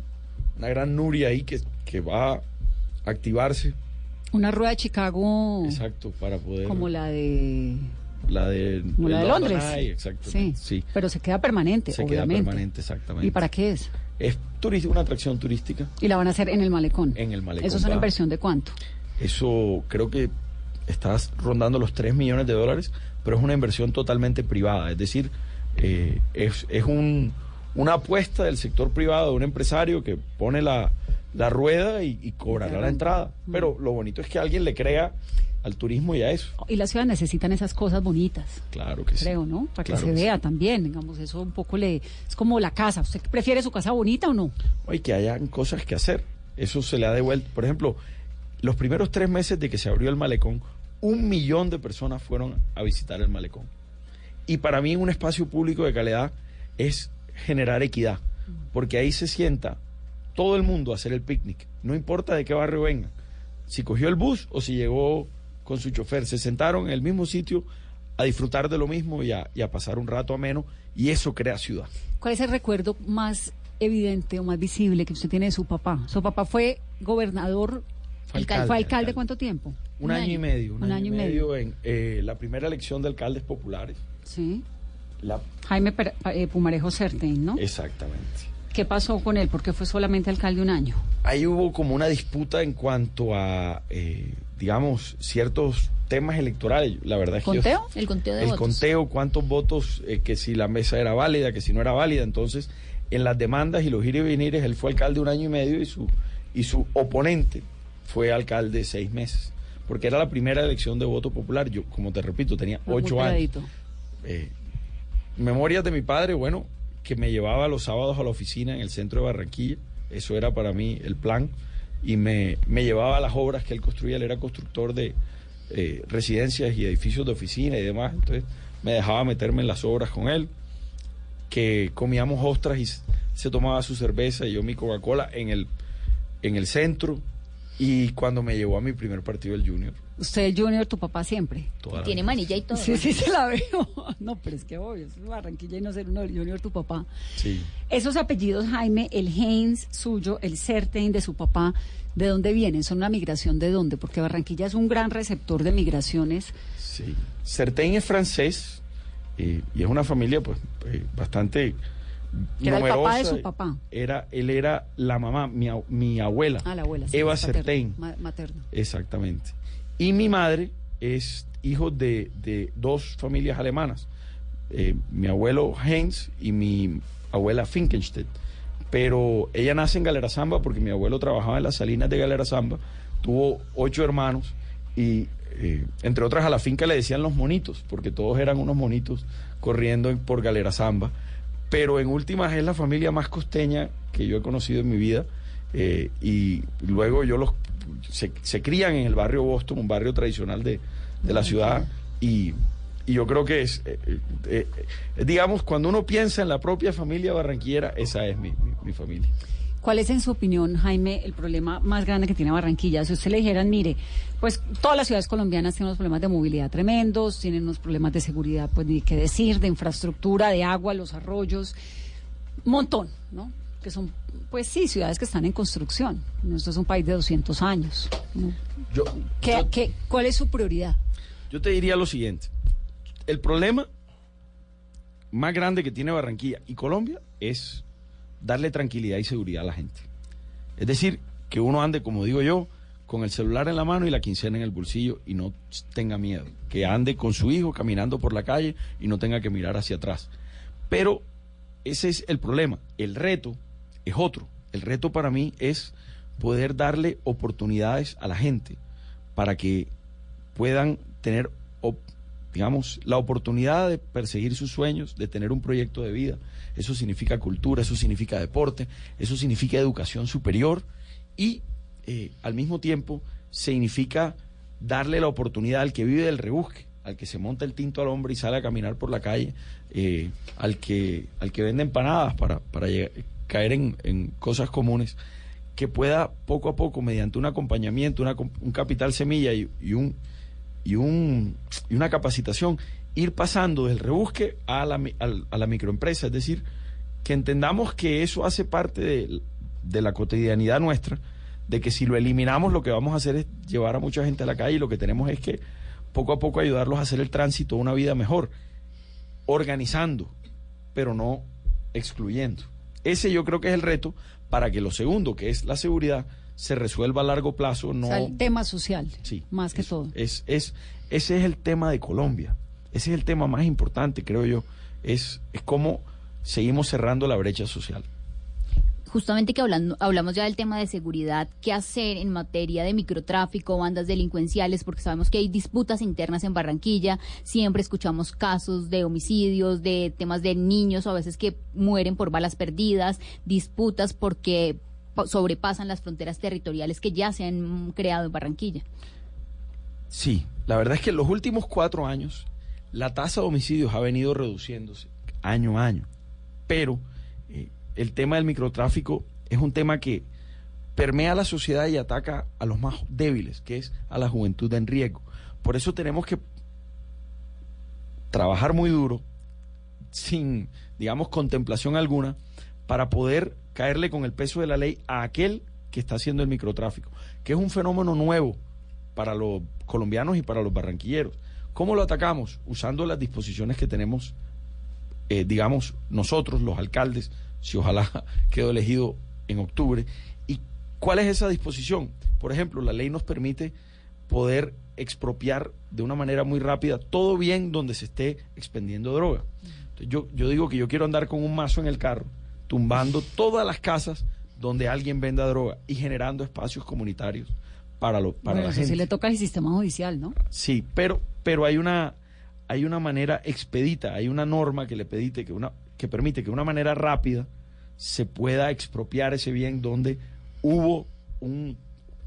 una gran Nuria ahí que, que va activarse. Una rueda de Chicago Exacto, para poder... como la de la de, Como la de Londres. Exactamente. Sí, pero se queda permanente, Se obviamente. queda permanente, exactamente. ¿Y para qué es? Es una atracción turística Y la van a hacer en el malecón. en el malecón. ¿Eso es una inversión de cuánto? Eso creo que estás rondando los 3 millones de dólares, pero es una inversión totalmente privada. Es decir, eh, es, es un, una apuesta del sector privado, de un empresario que pone la, la rueda y, y cobrará la entrada. Pero lo bonito es que alguien le crea al turismo y a eso. Y las ciudades necesitan esas cosas bonitas. Claro que sí. Creo, ¿no? Para Claro que se que sí. vea también, digamos, eso un poco le... Es como la casa. ¿Usted prefiere su casa bonita o no? Oye, que hayan cosas que hacer. Eso se le ha devuelto. Por ejemplo, los primeros tres meses de que se abrió el malecón, un millón de personas fueron a visitar el malecón. Y para mí un espacio público de calidad es generar equidad, porque ahí se sienta todo el mundo a hacer el picnic, no importa de qué barrio vengan, si cogió el bus o si llegó con su chofer, se sentaron en el mismo sitio a disfrutar de lo mismo y a, y a pasar un rato ameno, y eso crea ciudad. ¿Cuál es el recuerdo más evidente o más visible que usted tiene de su papá? Su papá fue gobernador, Fue alcalde, ¿fue alcalde cuánto tiempo? Un, año, y medio, un, Un año, y medio, en eh, la primera elección de alcaldes populares. Sí. La, Jaime Per- eh, Pumarejo Certain, ¿no? exactamente. ¿Qué pasó con él? Porque fue solamente alcalde un año. Ahí hubo como una disputa en cuanto a, eh, digamos, ciertos temas electorales. La verdad es que yo- ¿Conteo? El conteo de el votos. conteo, cuántos votos, eh, que si la mesa era válida, que si no era válida. Entonces, en las demandas y los ir y venires, él fue alcalde un año y medio y su, y su oponente fue alcalde seis meses. Porque era la primera elección de voto popular. Yo, como te repito, tenía Muy ocho años. pegadito. Eh, memorias de mi padre, bueno, que me llevaba los sábados a la oficina en el centro de Barranquilla. Eso era para mí el plan. Y me, me llevaba a las obras que él construía. Él era constructor de eh, residencias y edificios de oficina y demás. Entonces me dejaba meterme en las obras con él. Que comíamos ostras y se tomaba su cerveza y yo mi Coca-Cola en el, en el centro. Y cuando me llevó a mi primer partido del Junior. Usted es junior, tu papá siempre. toda Tiene manilla y todo. Sí, sí, se la veo. No, pero es que obvio, es Barranquilla y no ser uno del junior, tu papá. Sí. Esos apellidos, Jaime, el Heinz suyo, el Certain de su papá, ¿de dónde vienen? ¿Son una migración de dónde? Porque Barranquilla es un gran receptor de migraciones. Sí. Certain es francés eh, y es una familia pues eh, bastante Que era el papá de numerosa. su papá. Era, él era la mamá, mi, mi abuela. Ah, la abuela. sí, Eva Certain. ma- Materno. Exactamente. Y mi madre es hijo de, de dos familias alemanas. Eh, mi abuelo Heinz y mi abuela Finkenstedt. Pero ella nace en Galerazamba porque mi abuelo trabajaba en las salinas de Galerazamba. Tuvo ocho hermanos y, eh, entre otras, a la finca le decían los monitos, porque todos eran unos monitos corriendo en- por Galerazamba. Pero en últimas es la familia más costeña que yo he conocido en mi vida. Eh, y luego yo los se, se crían en el barrio Boston, un barrio tradicional de, de la ciudad. Y, y yo creo que es, eh, eh, digamos, cuando uno piensa en la propia familia barranquillera, esa es mi, mi- mi familia. ¿Cuál es, en su opinión, Jaime, el problema más grande que tiene Barranquilla? Si usted le dijeran, mire, pues todas las ciudades colombianas tienen unos problemas de movilidad tremendos, tienen unos problemas de seguridad, pues ni qué decir, de infraestructura, de agua, los arroyos, montón, ¿no? Que son, pues sí, ciudades que están en construcción. Nuestro es un país de 200 años. ¿no? Yo, ¿Qué, qué- cuál es su prioridad? Yo te diría lo siguiente. El problema más grande que tiene Barranquilla y Colombia es darle tranquilidad y seguridad a la gente. Es decir, que uno ande, como digo yo, con el celular en la mano y la quincena en el bolsillo y no tenga miedo. Que ande con su hijo caminando por la calle y no tenga que mirar hacia atrás. Pero ese es el problema. El reto es otro. El reto para mí es poder darle oportunidades a la gente para que puedan tener, digamos, la oportunidad de perseguir sus sueños, de tener un proyecto de vida. Eso significa cultura, eso significa deporte, eso significa educación superior y eh, al mismo tiempo significa darle la oportunidad al que vive del rebusque, al que se monta el tinto al hombre y sale a caminar por la calle, eh, al, que, al que vende empanadas para, para llegar- caer en, en cosas comunes, que pueda poco a poco, mediante un acompañamiento, una un capital semilla y, y un, y, un, y una capacitación, ir pasando del rebusque a la, a la microempresa. Es decir, que entendamos que eso hace parte de, de la cotidianidad nuestra, de que si lo eliminamos lo que vamos a hacer es llevar a mucha gente a la calle y lo que tenemos es que poco a poco ayudarlos a hacer el tránsito a una vida mejor, organizando, pero no excluyendo. Ese yo creo que es el reto para que lo segundo, que es la seguridad, se resuelva a largo plazo. No, O sea, el tema social, Sí, más que todo. es, es, ese es el tema de Colombia. Ese es el tema más importante, creo yo. Es, es cómo seguimos cerrando la brecha social. Justamente que hablando, hablamos ya del tema de seguridad, ¿qué hacer en materia de microtráfico, bandas delincuenciales? Porque sabemos que hay disputas internas en Barranquilla, siempre escuchamos casos de homicidios, de temas de niños o a veces que mueren por balas perdidas, disputas porque pa- sobrepasan las fronteras territoriales que ya se han creado en Barranquilla. Sí, la verdad es que en los últimos cuatro años la tasa de homicidios ha venido reduciéndose año a año, pero el tema del microtráfico es un tema que permea la sociedad y ataca a los más débiles, que es a la juventud en riesgo. Por eso tenemos que trabajar muy duro, sin, digamos, contemplación alguna, para poder caerle con el peso de la ley a aquel que está haciendo el microtráfico, que es un fenómeno nuevo para los colombianos y para los barranquilleros. ¿Cómo lo atacamos? Usando las disposiciones que tenemos, eh, digamos, nosotros, los alcaldes, si ojalá quedo elegido en octubre. ¿Y cuál es esa disposición? Por ejemplo, la ley nos permite poder expropiar de una manera muy rápida todo bien donde se esté expendiendo droga. Entonces, yo, yo digo que yo quiero andar con un mazo en el carro, tumbando todas las casas donde alguien venda droga y generando espacios comunitarios para, lo, para Bueno, la eso gente. sí le toca al sistema judicial, ¿no? Sí, pero, pero hay una hay una manera expedita, hay una norma que le pedite que una que permite que de una manera rápida se pueda expropiar ese bien donde hubo un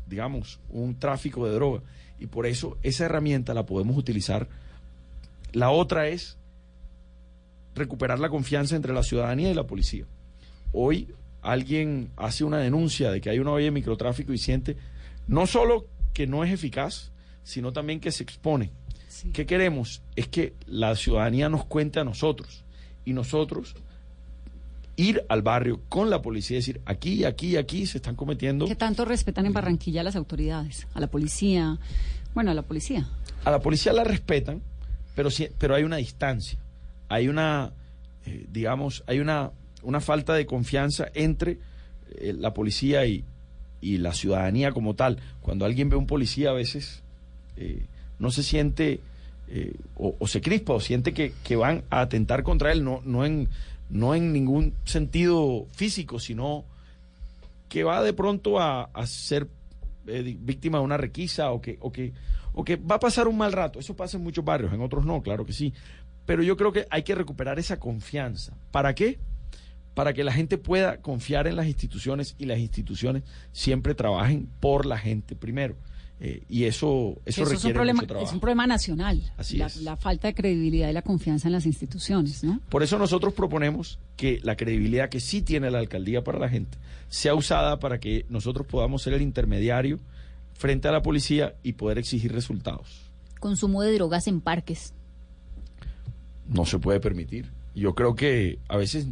digamos un tráfico de droga y por eso esa herramienta la podemos utilizar. La otra es recuperar la confianza entre la ciudadanía y la policía. Hoy alguien hace una denuncia de que hay una olla de microtráfico y siente no solo que no es eficaz, sino también que se expone. ¿Qué queremos? Es que la ciudadanía nos cuente a nosotros y nosotros ir al barrio con la policía y decir, aquí, aquí, aquí se están cometiendo... ¿Qué tanto respetan en Barranquilla a las autoridades? A la policía. Bueno, a la policía. A la policía la respetan, pero, sí- pero hay una distancia. Hay una, eh, digamos, hay una, una falta de confianza entre eh, la policía y, y la ciudadanía como tal. Cuando alguien ve a un policía a veces eh, no se siente eh, o, se crispa o siente que, que van a atentar contra él, no, no, en, no en ningún sentido físico, sino que va de pronto a, a ser eh, víctima de una requisa o que, o, que, o que va a pasar un mal rato. Eso pasa en muchos barrios, en otros no, claro que sí. Pero yo creo que hay que recuperar esa confianza. ¿Para qué? Para que la gente pueda confiar en las instituciones y las instituciones siempre trabajen por la gente primero. Eh, y eso, eso, Eso es un, requiere problema, mucho es un problema nacional. Así la, es. la falta de credibilidad y la confianza en las instituciones, ¿no? Por eso nosotros proponemos que la credibilidad que sí tiene la alcaldía para la gente sea usada para que nosotros podamos ser el intermediario frente a la policía y poder exigir resultados. Consumo de drogas en parques. No se puede permitir. Yo creo que a veces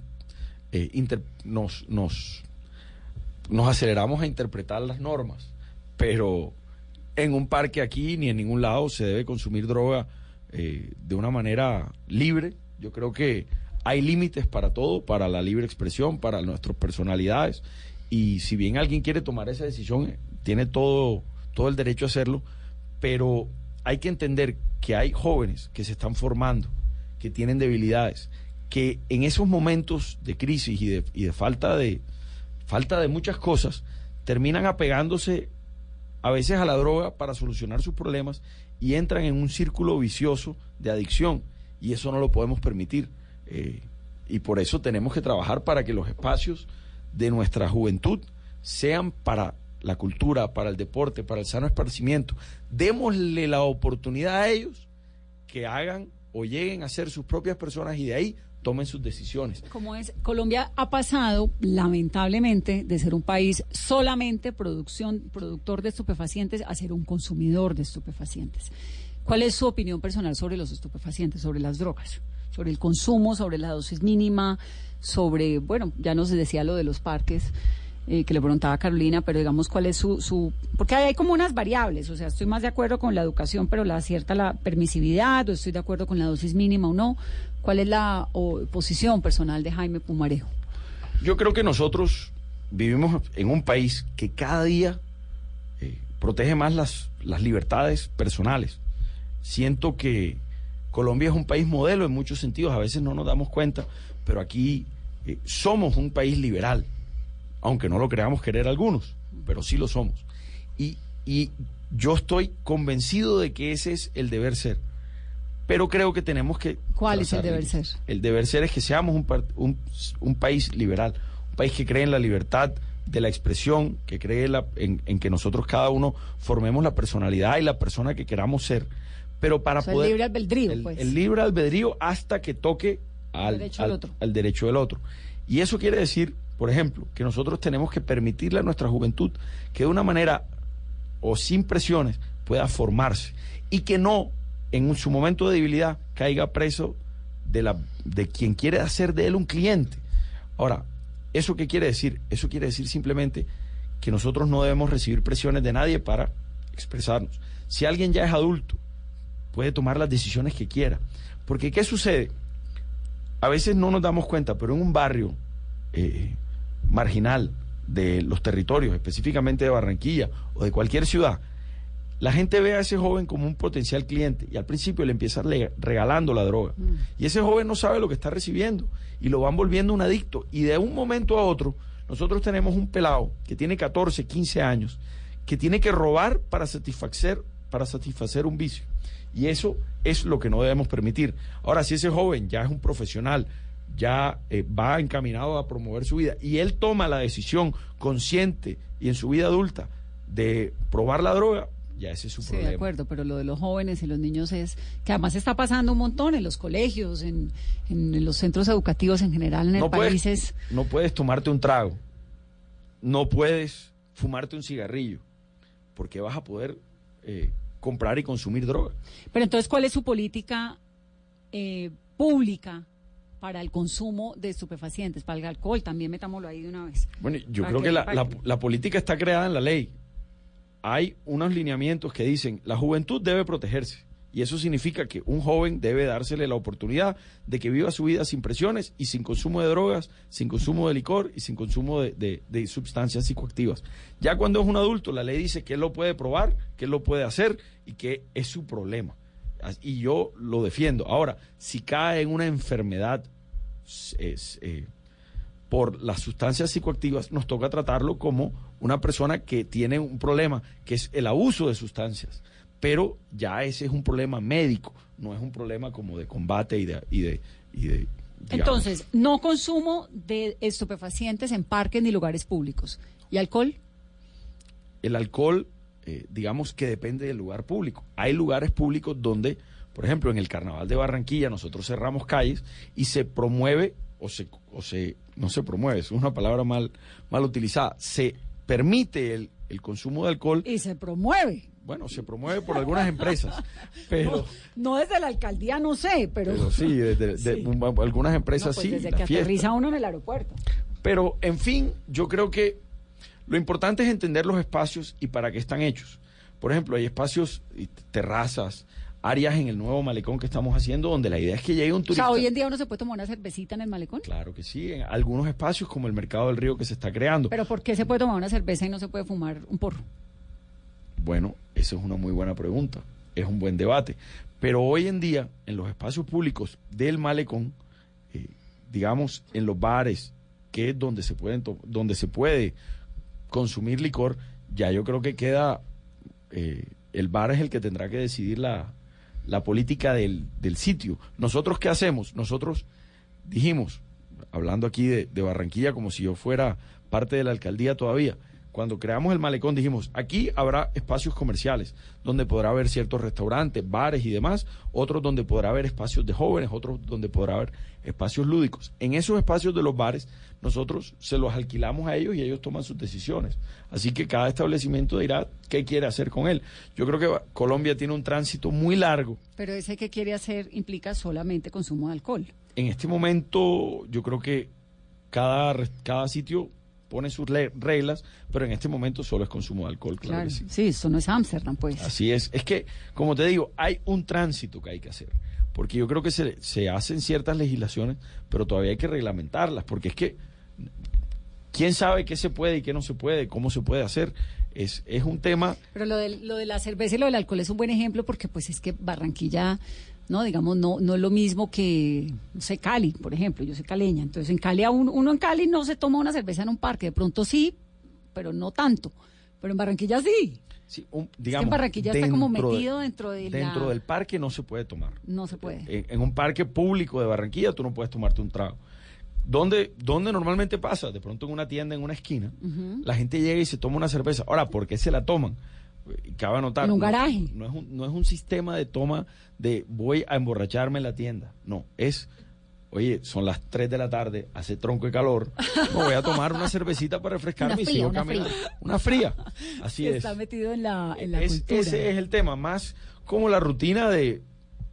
eh, inter- nos, nos, nos aceleramos a interpretar las normas, pero en un parque aquí ni en ningún lado se debe consumir droga eh, de una manera libre. Yo creo que hay límites para todo, para la libre expresión, para nuestras personalidades. Y si bien alguien quiere tomar esa decisión, tiene todo, todo el derecho a hacerlo, pero hay que entender que hay jóvenes que se están formando, que tienen debilidades, que en esos momentos de crisis y de, y de falta de falta de muchas cosas terminan apegándose a veces a la droga para solucionar sus problemas y entran en un círculo vicioso de adicción y eso no lo podemos permitir Eh, y por eso tenemos que trabajar para que los espacios de nuestra juventud sean para la cultura, para el deporte, para el sano esparcimiento. Démosle la oportunidad a ellos que hagan o lleguen a ser sus propias personas y de ahí tomen sus decisiones. Es, Colombia ha pasado, lamentablemente, de ser un país solamente producción, productor de estupefacientes a ser un consumidor de estupefacientes. ¿Cuál es su opinión personal sobre los estupefacientes, sobre las drogas? Sobre el consumo, sobre la dosis mínima, sobre, bueno, ya nos decía lo de los parques. eh, que le preguntaba Carolina, pero digamos cuál es su, su... Porque hay, hay como unas variables, o sea, estoy más de acuerdo con la educación, pero la cierta la permisividad, o estoy de acuerdo con la dosis mínima o no. ¿Cuál es la posición personal de Jaime Pumarejo? Yo creo que nosotros vivimos en un país que cada día eh, protege más las, las libertades personales. Siento que Colombia es un país modelo en muchos sentidos, a veces no nos damos cuenta, pero aquí eh, somos un país liberal, aunque no lo creamos querer algunos, pero sí lo somos. Y, y yo estoy convencido de que ese es el deber ser. Pero creo que tenemos que... ¿Cuál es el deber ser? El deber ser es que seamos un, un, un país liberal, un país que cree en la libertad de la expresión, que cree en, la- en- en que nosotros cada uno formemos la personalidad y la persona que queramos ser. Pero para O sea, el poder... libre albedrío, el, pues. el libre albedrío hasta que toque al derecho del al- otro. al derecho del otro. Y eso quiere decir, por ejemplo, que nosotros tenemos que permitirle a nuestra juventud que de una manera o sin presiones pueda formarse y que no en su momento de debilidad caiga preso de, la, de quien quiere hacer de él un cliente. Ahora, ¿eso qué quiere decir? Eso quiere decir simplemente que nosotros no debemos recibir presiones de nadie para expresarnos. Si alguien ya es adulto, puede tomar las decisiones que quiera. Porque ¿qué sucede? A veces no nos damos cuenta, pero en un barrio eh, marginal de los territorios, específicamente de Barranquilla o de cualquier ciudad, la gente ve a ese joven como un potencial cliente y al principio le empieza regalando la droga. Y ese joven no sabe lo que está recibiendo y lo van volviendo un adicto. Y de un momento a otro, nosotros tenemos un pelado que tiene 14, 15 años, que tiene que robar para satisfacer, para satisfacer un vicio. Y eso es lo que no debemos permitir. Ahora, si ese joven ya es un profesional, ya eh, va encaminado a promover su vida y él toma la decisión consciente y en su vida adulta de probar la droga, ya ese es su Sí, problema. de acuerdo, pero lo de los jóvenes y los niños es que además está pasando un montón en los colegios, en, en los centros educativos en general en el no país. puedes, es- no puedes tomarte un trago, no puedes fumarte un cigarrillo, porque vas a poder eh, comprar y consumir droga. Pero entonces, ¿cuál es su política eh, pública para el consumo de estupefacientes, para el alcohol? También metámoslo ahí de una vez. Bueno, yo creo que la, para la- la política está creada en la ley. Hay unos lineamientos que dicen la juventud debe protegerse. Y eso significa que un joven debe dársele la oportunidad de que viva su vida sin presiones y sin consumo de drogas, sin consumo de licor y sin consumo de, de- de sustancias psicoactivas. Ya cuando es un adulto, la ley dice que él lo puede probar, que él lo puede hacer y que es su problema. Y yo lo defiendo. Ahora, si cae en una enfermedad es, eh, por las sustancias psicoactivas, nos toca tratarlo como una persona que tiene un problema, que es el abuso de sustancias. Pero ya ese es un problema médico, no es un problema como de combate y de... Y de, y de, Entonces, no consumo de estupefacientes en parques ni lugares públicos. ¿Y alcohol? el alcohol, eh, digamos que depende del lugar público. Hay lugares públicos donde, por ejemplo, en el Carnaval de Barranquilla nosotros cerramos calles y se promueve, o se, o se no se promueve, es una palabra mal, mal utilizada, se permite el, el consumo de alcohol. Y se promueve. Bueno, se promueve por algunas empresas, pero... No desde la alcaldía, no sé, pero... Pero sí, desde- de- algunas No, empresas pues sí. desde que fiesta. aterriza uno en el aeropuerto. Pero, en fin, yo creo que lo importante es entender los espacios y para qué están hechos. Por ejemplo, hay espacios, terrazas, áreas en el nuevo malecón que estamos haciendo donde la idea es que llegue un O turista. sea, hoy en día uno se puede tomar una cervecita en el malecón. Claro que sí, en algunos espacios como el Mercado del Río que se está creando. Pero ¿por qué se puede tomar una cerveza y no se puede fumar un porro? Bueno, esa es una muy buena pregunta, es un buen debate. Pero hoy en día, en los espacios públicos del malecón, eh, digamos, en los bares, que es donde se, pueden donde se puede consumir licor, ya yo creo que queda, eh, el bar es el que tendrá que decidir la, la política del, del sitio. Nosotros, ¿qué hacemos? Nosotros dijimos, hablando aquí de, de Barranquilla como si yo fuera parte de la alcaldía todavía, cuando creamos el malecón dijimos, aquí habrá espacios comerciales donde podrá haber ciertos restaurantes, bares y demás, otros donde podrá haber espacios de jóvenes, otros donde podrá haber espacios lúdicos. En esos espacios de los bares nosotros se los alquilamos a ellos y ellos toman sus decisiones. Así que cada establecimiento dirá qué quiere hacer con él. Yo creo que Colombia tiene un tránsito muy largo Pero ese que quiere hacer implica solamente consumo de alcohol. en este momento yo creo que cada, cada sitio pone sus reglas, pero en este momento solo es consumo de alcohol, claro, Claro. que sí. Sí, esto no es Ámsterdam, pues. Así es. Es que, como te digo, hay un tránsito que hay que hacer. Porque yo creo que se, se hacen ciertas legislaciones, pero todavía hay que reglamentarlas. Porque es que, ¿quién sabe qué se puede y qué no se puede? ¿Cómo se puede hacer? Es, es un tema Pero lo de, lo de la cerveza y lo del alcohol es un buen ejemplo porque pues es que Barranquilla, no, digamos, no, no es lo mismo que, no sé, Cali, por ejemplo, yo soy caleña, entonces en Cali a un- uno en Cali no se toma una cerveza en un parque, de pronto sí, pero no tanto, pero en Barranquilla sí. Sí, un- Es que digamos, en Barranquilla está como dentro de- metido dentro de la... dentro del parque no se puede tomar. No se puede. En, en un parque público de Barranquilla tú no puedes tomarte un trago. ¿Dónde, ¿Dónde normalmente pasa? De pronto en una tienda, en una esquina, la gente llega y se toma una cerveza. Ahora, ¿por qué se la toman? Cabe anotar. En un no- garaje. No, es un, no es un sistema de toma de voy a emborracharme en la tienda. No, es, oye, son las 3 de la tarde, hace tronco de calor, me voy a tomar una cervecita para refrescarme y sigo una caminando. fría. Una fría. Así es. está metido en la, en la Es- cultura. ese es el tema, más como la rutina de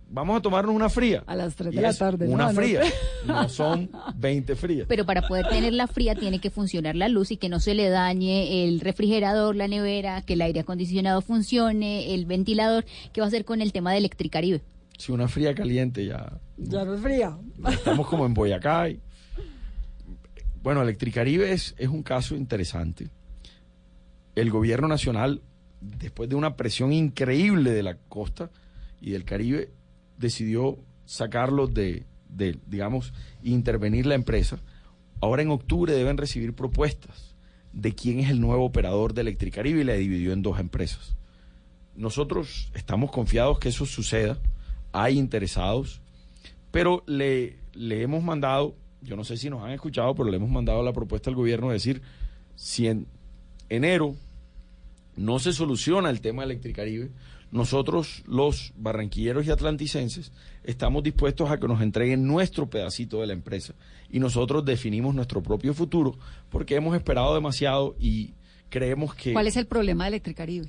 vamos a tomarnos una fría. A las 3 Y de la es tarde. Una no, fría, no son 20 frías. Pero para poder tenerla fría tiene que funcionar la luz y que no se le dañe el refrigerador, la nevera, que el aire acondicionado funcione, el ventilador. ¿Qué va a hacer con el tema de Electricaribe? Si una fría caliente ya Ya no es fría. estamos como en Boyacá. y- Bueno, Electricaribe es, es un caso interesante. El gobierno nacional, después de una presión increíble de la costa y del Caribe, decidió sacarlos de, digamos, intervenir la empresa. Ahora en octubre deben recibir propuestas de quién es el nuevo operador de Electricaribe y la dividió en dos empresas. Nosotros estamos confiados que eso suceda, hay interesados, pero le, le hemos mandado, yo no sé si nos han escuchado, pero le hemos mandado la propuesta al gobierno de decir, si en enero no se soluciona el tema de Electricaribe, nosotros los barranquilleros y atlanticenses estamos dispuestos a que nos entreguen nuestro pedacito de la empresa y nosotros definimos nuestro propio futuro porque hemos esperado demasiado y creemos que... ¿Cuál es el problema de Electricaribe?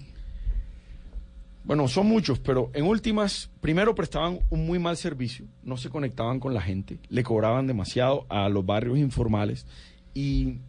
Bueno, son muchos, pero en últimas, primero prestaban un muy mal servicio, no se conectaban con la gente, le cobraban demasiado a los barrios informales y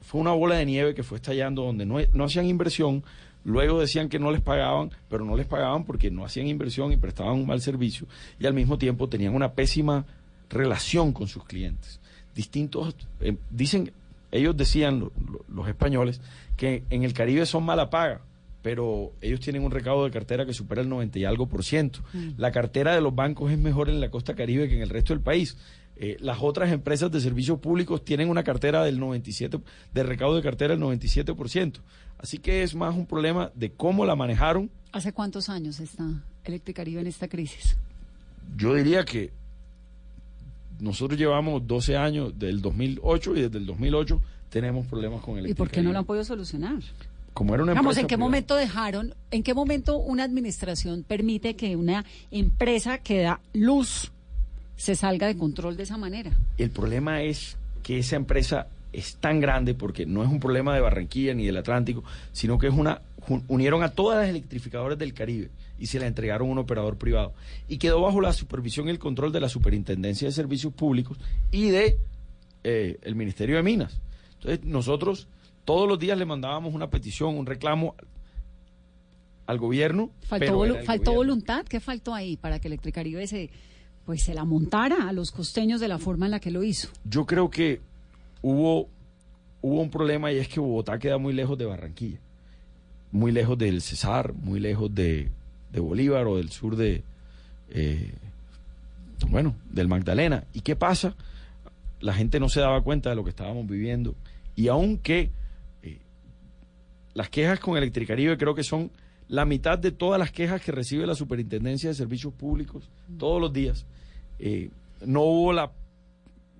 fue una bola de nieve que fue estallando donde no, no hacían inversión, luego decían que no les pagaban, pero no les pagaban porque no hacían inversión y prestaban un mal servicio y al mismo tiempo tenían una pésima relación con sus clientes. Distintos, eh, dicen, ellos decían, lo- lo- los españoles, que en el Caribe son mala paga, pero ellos tienen un recaudo de cartera que supera el 90 y algo por ciento. Mm. La cartera de los bancos es mejor en la costa caribe que en el resto del país. Eh, las otras empresas de servicios públicos tienen una cartera del 97, de recaudo de cartera del 97%. Así que es más un problema de cómo la manejaron. ¿Hace cuántos años está Electricaribe en esta crisis? Yo diría que nosotros llevamos 12 años del 2008 y desde el 2008 tenemos problemas con el ¿Y por qué no lo han podido solucionar? Como era una empresa ¿en qué privada. momento dejaron, en qué momento una administración permite que una empresa que da luz se salga de control de esa manera? El problema es que esa empresa es tan grande porque no es un problema de Barranquilla ni del Atlántico, sino que es una unieron a todas las electrificadoras del Caribe y se la entregaron a un operador privado y quedó bajo la supervisión y el control de la Superintendencia de Servicios Públicos y de eh, el Ministerio de Minas. Entonces nosotros todos los días le mandábamos una petición, un reclamo al gobierno. ¿Faltó, pero volu- era el faltó gobierno. voluntad? ¿Qué faltó ahí para que Electricaribe se, pues, se la montara a los costeños de la forma en la que lo hizo? Yo creo que hubo, hubo un problema y es que Bogotá queda muy lejos de Barranquilla, muy lejos del Cesar, muy lejos de, de Bolívar o del sur de, eh, bueno, del Magdalena. ¿Y qué pasa? La gente no se daba cuenta de lo que estábamos viviendo y aunque eh, las quejas con Electricaribe creo que son la mitad de todas las quejas que recibe la Superintendencia de Servicios Públicos todos los días, eh, no hubo la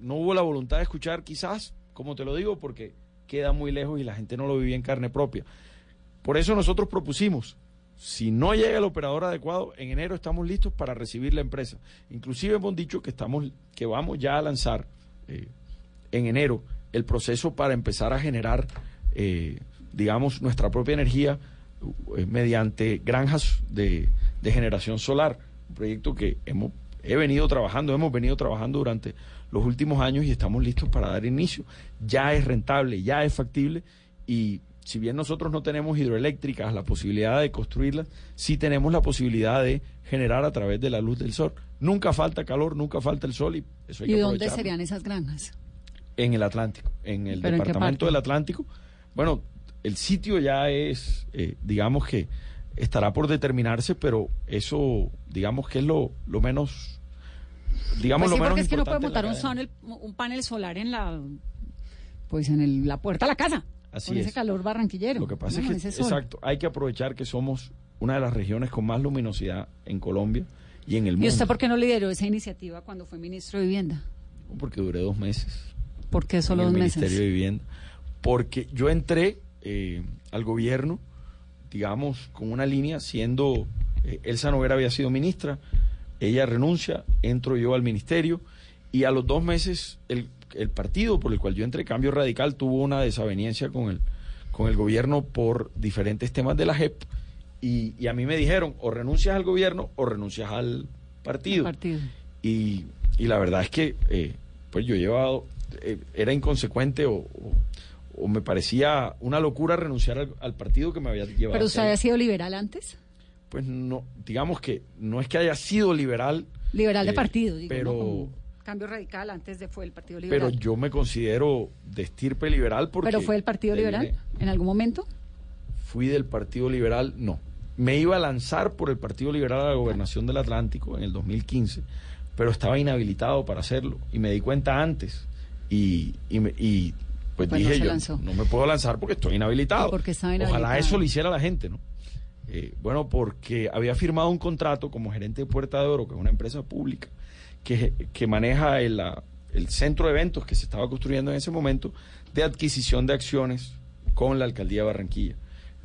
no hubo la voluntad de escuchar, quizás, como te lo digo, porque queda muy lejos y la gente no lo vivía en carne propia. Por eso nosotros propusimos, si no llega el operador adecuado, en enero estamos listos para recibir la empresa. Inclusive hemos dicho que estamos, que vamos ya a lanzar eh, en enero el proceso para empezar a generar, eh, digamos, nuestra propia energía mediante granjas de, de generación solar, un proyecto que hemos he venido trabajando, hemos venido trabajando durante los últimos años y estamos listos para dar inicio. Ya es rentable, ya es factible y si bien nosotros no tenemos hidroeléctricas, la posibilidad de construirlas, sí tenemos la posibilidad de generar a través de la luz del sol. Nunca falta calor, nunca falta el sol y eso hay ¿Y que dónde serían esas granjas? En el Atlántico, en el ¿Pero en qué departamento del Atlántico. Bueno, el sitio ya es, eh, digamos que estará por determinarse, pero eso, digamos que es lo, lo menos, digamos Pues sí, lo menos porque es que no puede montar un, cadena. sonel- un panel solar en la pues en el- la puerta de la casa. Así con es. ese calor barranquillero. Lo que pasa es que, exacto, hay que aprovechar que somos una de las regiones con más luminosidad en Colombia y en el ¿Y mundo. usted por qué no lideró esa iniciativa cuando fue ministro de Vivienda? Porque duré dos meses. ¿Por qué solo en el dos meses? Ministerio de Vivienda. Porque yo entré eh, al gobierno, digamos, con una línea, siendo eh, Elsa Noguera había sido ministra, ella renuncia, entro yo al ministerio y a los dos meses el, el partido por el cual yo entré, Cambio Radical, tuvo una desaveniencia con el, con el gobierno por diferentes temas de la JEP y, y a mí me dijeron o renuncias al gobierno o renuncias al partido. Partido. Y, y la verdad es que eh, pues yo he llevado, eh, era inconsecuente o, o- o me parecía una locura renunciar al, al partido que me había llevado. ¿Pero hasta usted había sido liberal antes? Pues no, digamos que no es que haya sido liberal. Liberal de eh, partido, digo, pero, cambio radical antes de fue el Partido pero Liberal. yo me considero de estirpe liberal porque... ¿Pero fue el Partido Liberal en algún momento? fui del Partido Liberal, no. Me iba a lanzar por el Partido Liberal a la gobernación del Atlántico en el 2015, pero estaba inhabilitado para hacerlo y me di cuenta antes. Y, y, pues, Pues no dije se yo, lanzó. no me puedo lanzar porque estoy inhabilitado. ¿Y por qué estaba Ojalá eso lo hiciera la gente, ¿no? Eh, bueno, porque había firmado un contrato como gerente de Puerta de Oro, que es una empresa pública, que, que maneja el, la- el centro de eventos que se estaba construyendo en ese momento de adquisición de acciones con la alcaldía de Barranquilla.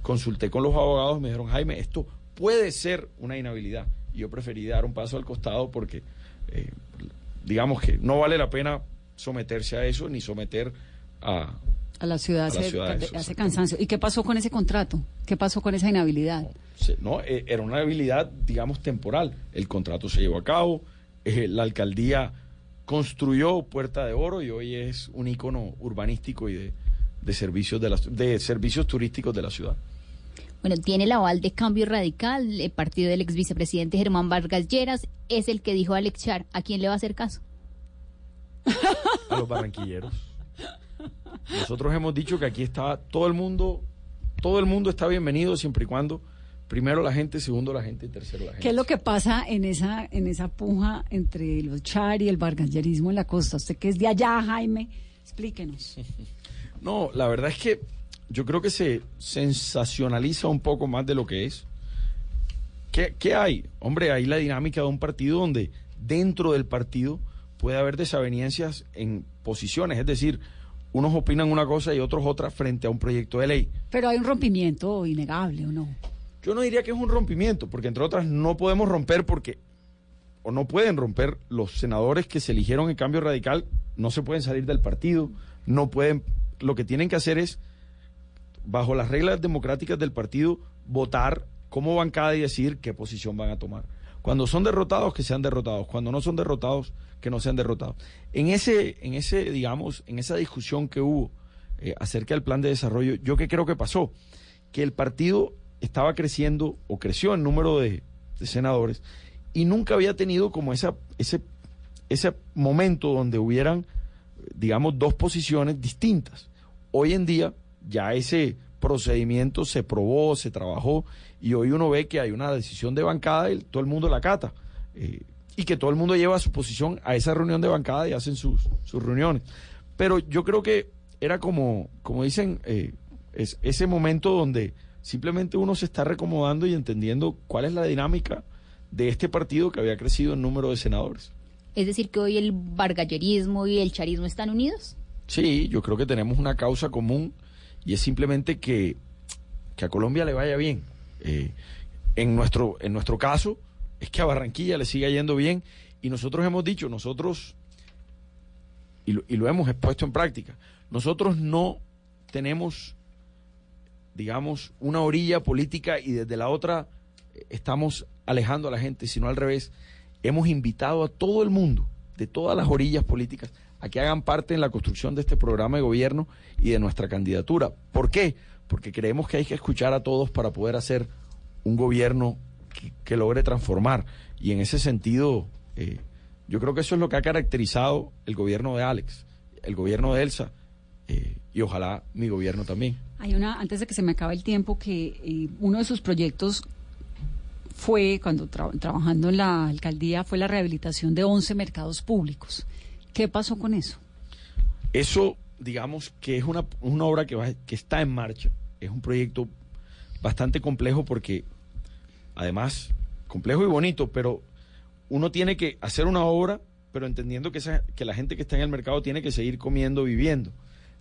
Consulté con los abogados y me dijeron, Jaime, esto puede ser una inhabilidad. Y yo preferí dar un paso al costado porque, eh, digamos que no vale la pena someterse a eso ni someter a, A la ciudad, A la hace, ciudad, hace eso, exactamente. cansancio. ¿Y qué pasó con ese contrato? ¿Qué pasó con esa inhabilidad? No, eh, era una habilidad, digamos, temporal. El contrato se llevó a cabo, eh, la alcaldía construyó Puerta de Oro y hoy es un icono urbanístico y de, de servicios de, la- de servicios turísticos de la ciudad. Bueno, tiene el aval de Cambio Radical, el partido del ex vicepresidente Germán Vargas Lleras, es el que dijo a Alex Char, ¿a quién le va a hacer caso? A los barranquilleros. Nosotros hemos dicho que aquí está todo el mundo, todo el mundo está bienvenido siempre y cuando primero la gente, segundo la gente y tercero la gente. ¿Qué es lo que pasa en esa, en esa puja entre los char y el bargallerismo en la costa? Usted que es de allá, Jaime, explíquenos. No, la verdad es que yo creo que se sensacionaliza un poco más de lo que es. ¿Qué, qué hay? Hombre, hay la dinámica de un partido donde dentro del partido puede haber desavenencias en posiciones, es decir, unos opinan una cosa y otros otra frente a un proyecto de ley. Pero hay un rompimiento innegable, ¿o no? Yo no diría que es un rompimiento, porque entre otras no podemos romper porque, o no pueden romper los senadores que se eligieron en cambio radical, no se pueden salir del partido, no pueden, lo que tienen que hacer es, bajo las reglas democráticas del partido, votar como bancada y decidir qué posición van a tomar. Cuando son derrotados, que sean derrotados. Cuando no son derrotados, que no sean derrotados. En ese, en ese, digamos, en esa discusión que hubo eh, acerca del plan de desarrollo, yo qué creo que pasó, que el partido estaba creciendo o creció en número de, senadores y nunca había tenido como esa, ese, ese momento donde hubieran, digamos, dos posiciones distintas. Hoy en día ya ese procedimiento se probó, se trabajó y hoy uno ve que hay una decisión de bancada y todo el mundo la cata. Eh, y que todo el mundo lleva su posición a esa reunión de bancada y hacen sus, sus reuniones. Pero yo creo que era como, como dicen, eh, es, ese momento donde simplemente uno se está recomodando y entendiendo cuál es la dinámica de este partido que había crecido en número de senadores. Es decir, que hoy el bargallerismo y el charismo están unidos. Sí, yo creo que tenemos una causa común y es simplemente que, que a Colombia le vaya bien. Eh, en, nuestro, en nuestro caso, es que a Barranquilla le siga yendo bien y nosotros hemos dicho, nosotros, y lo, y lo hemos expuesto en práctica, nosotros no tenemos, digamos, una orilla política y desde la otra eh, estamos alejando a la gente, sino al revés. hemos invitado a todo el mundo, de todas las orillas políticas, a que hagan parte en la construcción de este programa de gobierno y de nuestra candidatura. ¿Por qué? Porque creemos que hay que escuchar a todos para poder hacer un gobierno que, que logre transformar. Y en ese sentido, eh, yo creo que eso es lo que ha caracterizado el gobierno de Alex, el gobierno de Elsa eh, y ojalá mi gobierno también. Hay una, antes de que se me acabe el tiempo, que eh, uno de sus proyectos fue, cuando tra- trabajando en la alcaldía, fue la rehabilitación de 11 mercados públicos. ¿Qué pasó con eso? Eso, digamos, que es una, una obra que, va, que está en marcha. Es un proyecto bastante complejo porque, además, complejo y bonito, pero uno tiene que hacer una obra, pero entendiendo que, esa- que la gente que está en el mercado tiene que seguir comiendo, viviendo.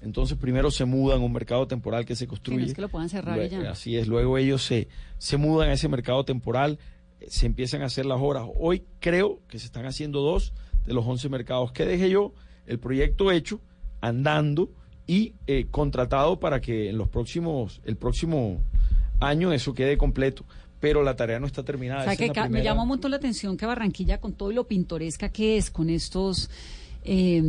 Entonces, primero se mudan a un mercado temporal que se Sí, construye. no es que lo puedan cerrar ya. Así es, luego ellos se, se mudan a ese mercado temporal, eh, se empiezan a hacer las obras. Hoy creo que se están haciendo dos de los 11 mercados que dejé yo, el proyecto hecho, andando y eh, contratado para que en los próximos, el próximo año eso quede completo. Pero la tarea no está terminada. O sea, que me llama un montón la atención que Barranquilla, con todo lo pintoresca que es, con estos, eh,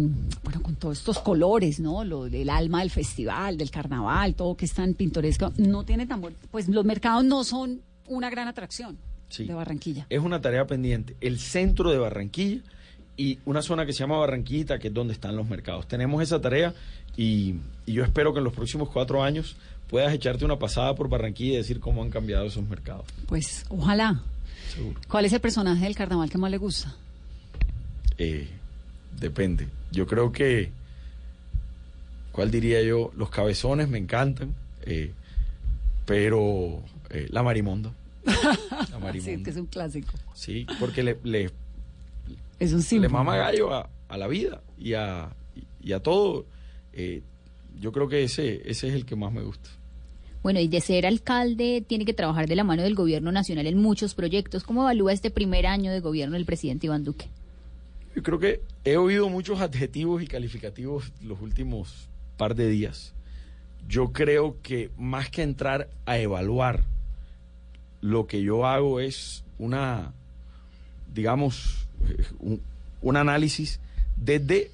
bueno, con todos estos colores, ¿no? Lo, el alma del festival, del carnaval, todo que es tan pintoresco, no tiene tan buen, pues los mercados no son una gran atracción Sí. de Barranquilla. es una tarea pendiente. El centro de Barranquilla y una zona que se llama Barranquita, que es donde están los mercados. Tenemos esa tarea y, y yo espero que en los próximos cuatro años puedas echarte una pasada por Barranquilla y decir cómo han cambiado esos mercados. Pues ojalá. Seguro. ¿Cuál es el personaje del carnaval que más le gusta? Eh, depende. Yo creo que, ¿cuál diría yo? Los cabezones me encantan, eh, pero eh, la marimonda. La sí, marimonda. que es un clásico. Sí, porque le, le, Es un le símbolo. mama gallo a, a la vida y a, y a todo. Yo creo que ese, ese es el que más me gusta. Bueno, y de ser alcalde tiene que trabajar de la mano del gobierno nacional en muchos proyectos. ¿Cómo evalúa este primer año de gobierno del presidente Iván Duque? Yo creo que he oído muchos adjetivos y calificativos los últimos par de días. Yo creo que más que entrar a evaluar, lo que yo hago es una, digamos, eh, un, un análisis desde,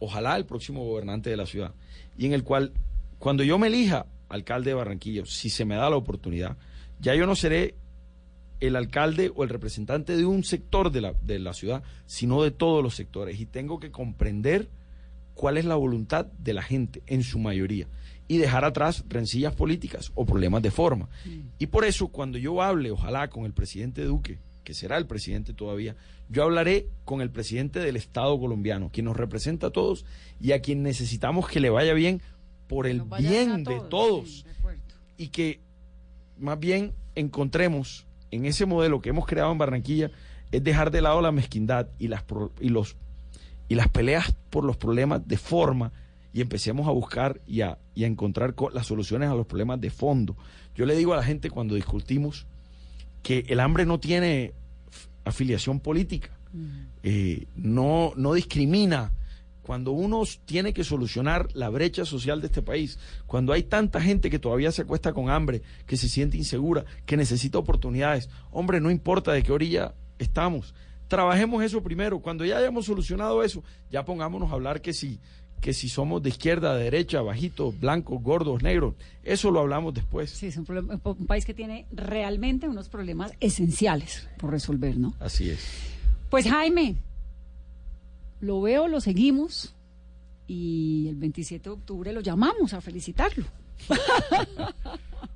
ojalá, el próximo gobernante de la ciudad. Y en el cual, cuando yo me elija alcalde de Barranquilla, si se me da la oportunidad, ya yo no seré el alcalde o el representante de un sector de la, de la ciudad, sino de todos los sectores. Y tengo que comprender cuál es la voluntad de la gente en su mayoría y dejar atrás rencillas políticas o problemas de forma. Y por eso cuando yo hable, ojalá, con el presidente Duque, que será el presidente todavía, yo hablaré con el presidente del Estado colombiano, quien nos representa a todos y a quien necesitamos que le vaya bien por el bien de todos, de y que más bien encontremos en ese modelo que hemos creado en Barranquilla es dejar de lado la mezquindad y las pro- y los y las peleas por los problemas de forma y empecemos a buscar y a, y a encontrar co- las soluciones a los problemas de fondo. Yo le digo a la gente cuando discutimos que el hambre no tiene afiliación política, eh, no, no discrimina. Cuando uno tiene que solucionar la brecha social de este país, cuando hay tanta gente que todavía se acuesta con hambre, que se siente insegura, que necesita oportunidades, hombre, no importa de qué orilla estamos, trabajemos eso primero. Cuando ya hayamos solucionado eso, ya pongámonos a hablar que si, que si somos de izquierda, de derecha, bajitos, blancos, gordos, negros, eso lo hablamos después. Sí, es un, problema- un país que tiene realmente unos problemas esenciales por resolver, ¿no? Así es. Pues Jaime, lo veo, lo seguimos y el 27 de octubre lo llamamos a felicitarlo.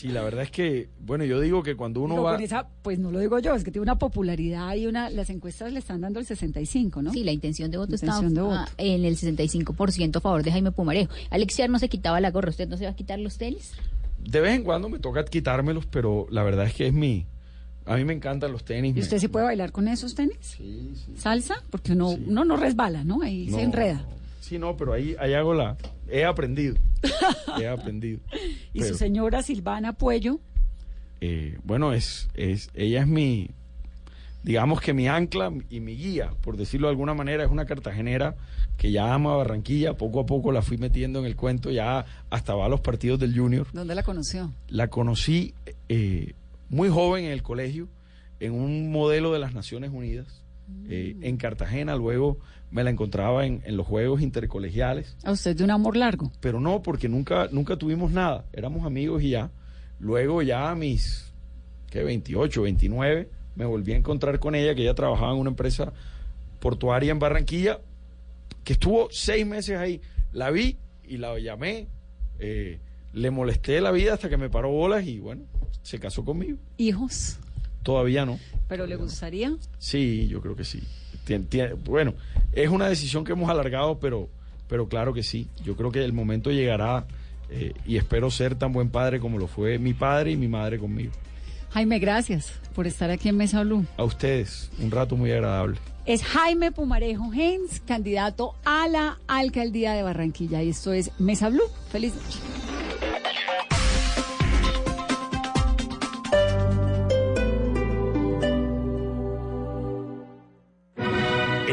Sí, la verdad es que, bueno, yo digo que cuando uno va... con esa, pues no lo digo yo, es que tiene una popularidad y una, las encuestas le están dando el 65, ¿no? Sí, la intención de voto Intención está de voto. ah, en el 65% a favor de Jaime Pumarejo. Alexiar no se quitaba la gorra, ¿usted no se va a quitar los tenis? De vez en cuando me toca quitármelos, pero la verdad es que es mi... A mí me encantan los tenis. ¿Y me- usted sí puede bailar con esos tenis? Sí, sí. ¿Salsa? Porque uno, uno no resbala, ¿no? Ahí se No, enreda. Sí, no, pero ahí, ahí hago la... He aprendido. He aprendido. Y Pero, su señora Silvana Puello, eh, bueno, es, es, ella es mi, digamos que mi ancla y mi guía, por decirlo de alguna manera, es una cartagenera que ya ama Barranquilla, poco a poco la fui metiendo en el cuento, ya hasta va a los partidos del Junior. ¿dónde la conoció? La conocí eh, muy joven en el colegio, en un modelo de las Naciones Unidas eh, en Cartagena, luego me la encontraba en, en los Juegos Intercolegiales. A usted de un amor largo. Pero no, porque nunca, nunca tuvimos nada, éramos amigos y ya. Luego ya a mis, ¿qué? 28, 29, me volví a encontrar con ella, que ella trabajaba en una empresa portuaria en Barranquilla, que estuvo seis meses ahí. La vi y la llamé, eh, le molesté la vida hasta que me paró bolas y bueno, se casó conmigo. ¿Hijos? Todavía no. ¿Pero le gustaría? Sí, yo creo que sí. Tien- tien- bueno, es una decisión que hemos alargado, pero, pero claro que sí. Yo creo que el momento llegará eh, y espero ser tan buen padre como lo fue mi padre y mi madre conmigo. Jaime, gracias por estar aquí en Mesa Blue. A ustedes, un rato muy agradable. Es Jaime Pumarejo Hens, candidato a la alcaldía de Barranquilla. Y esto es Mesa Blue. Feliz noche.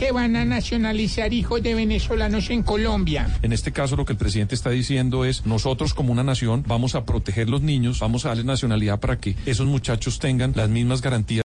que van a nacionalizar hijos de venezolanos en Colombia? En este caso lo que el presidente está diciendo es nosotros como una nación vamos a proteger los niños, vamos a darles nacionalidad para que esos muchachos tengan las mismas garantías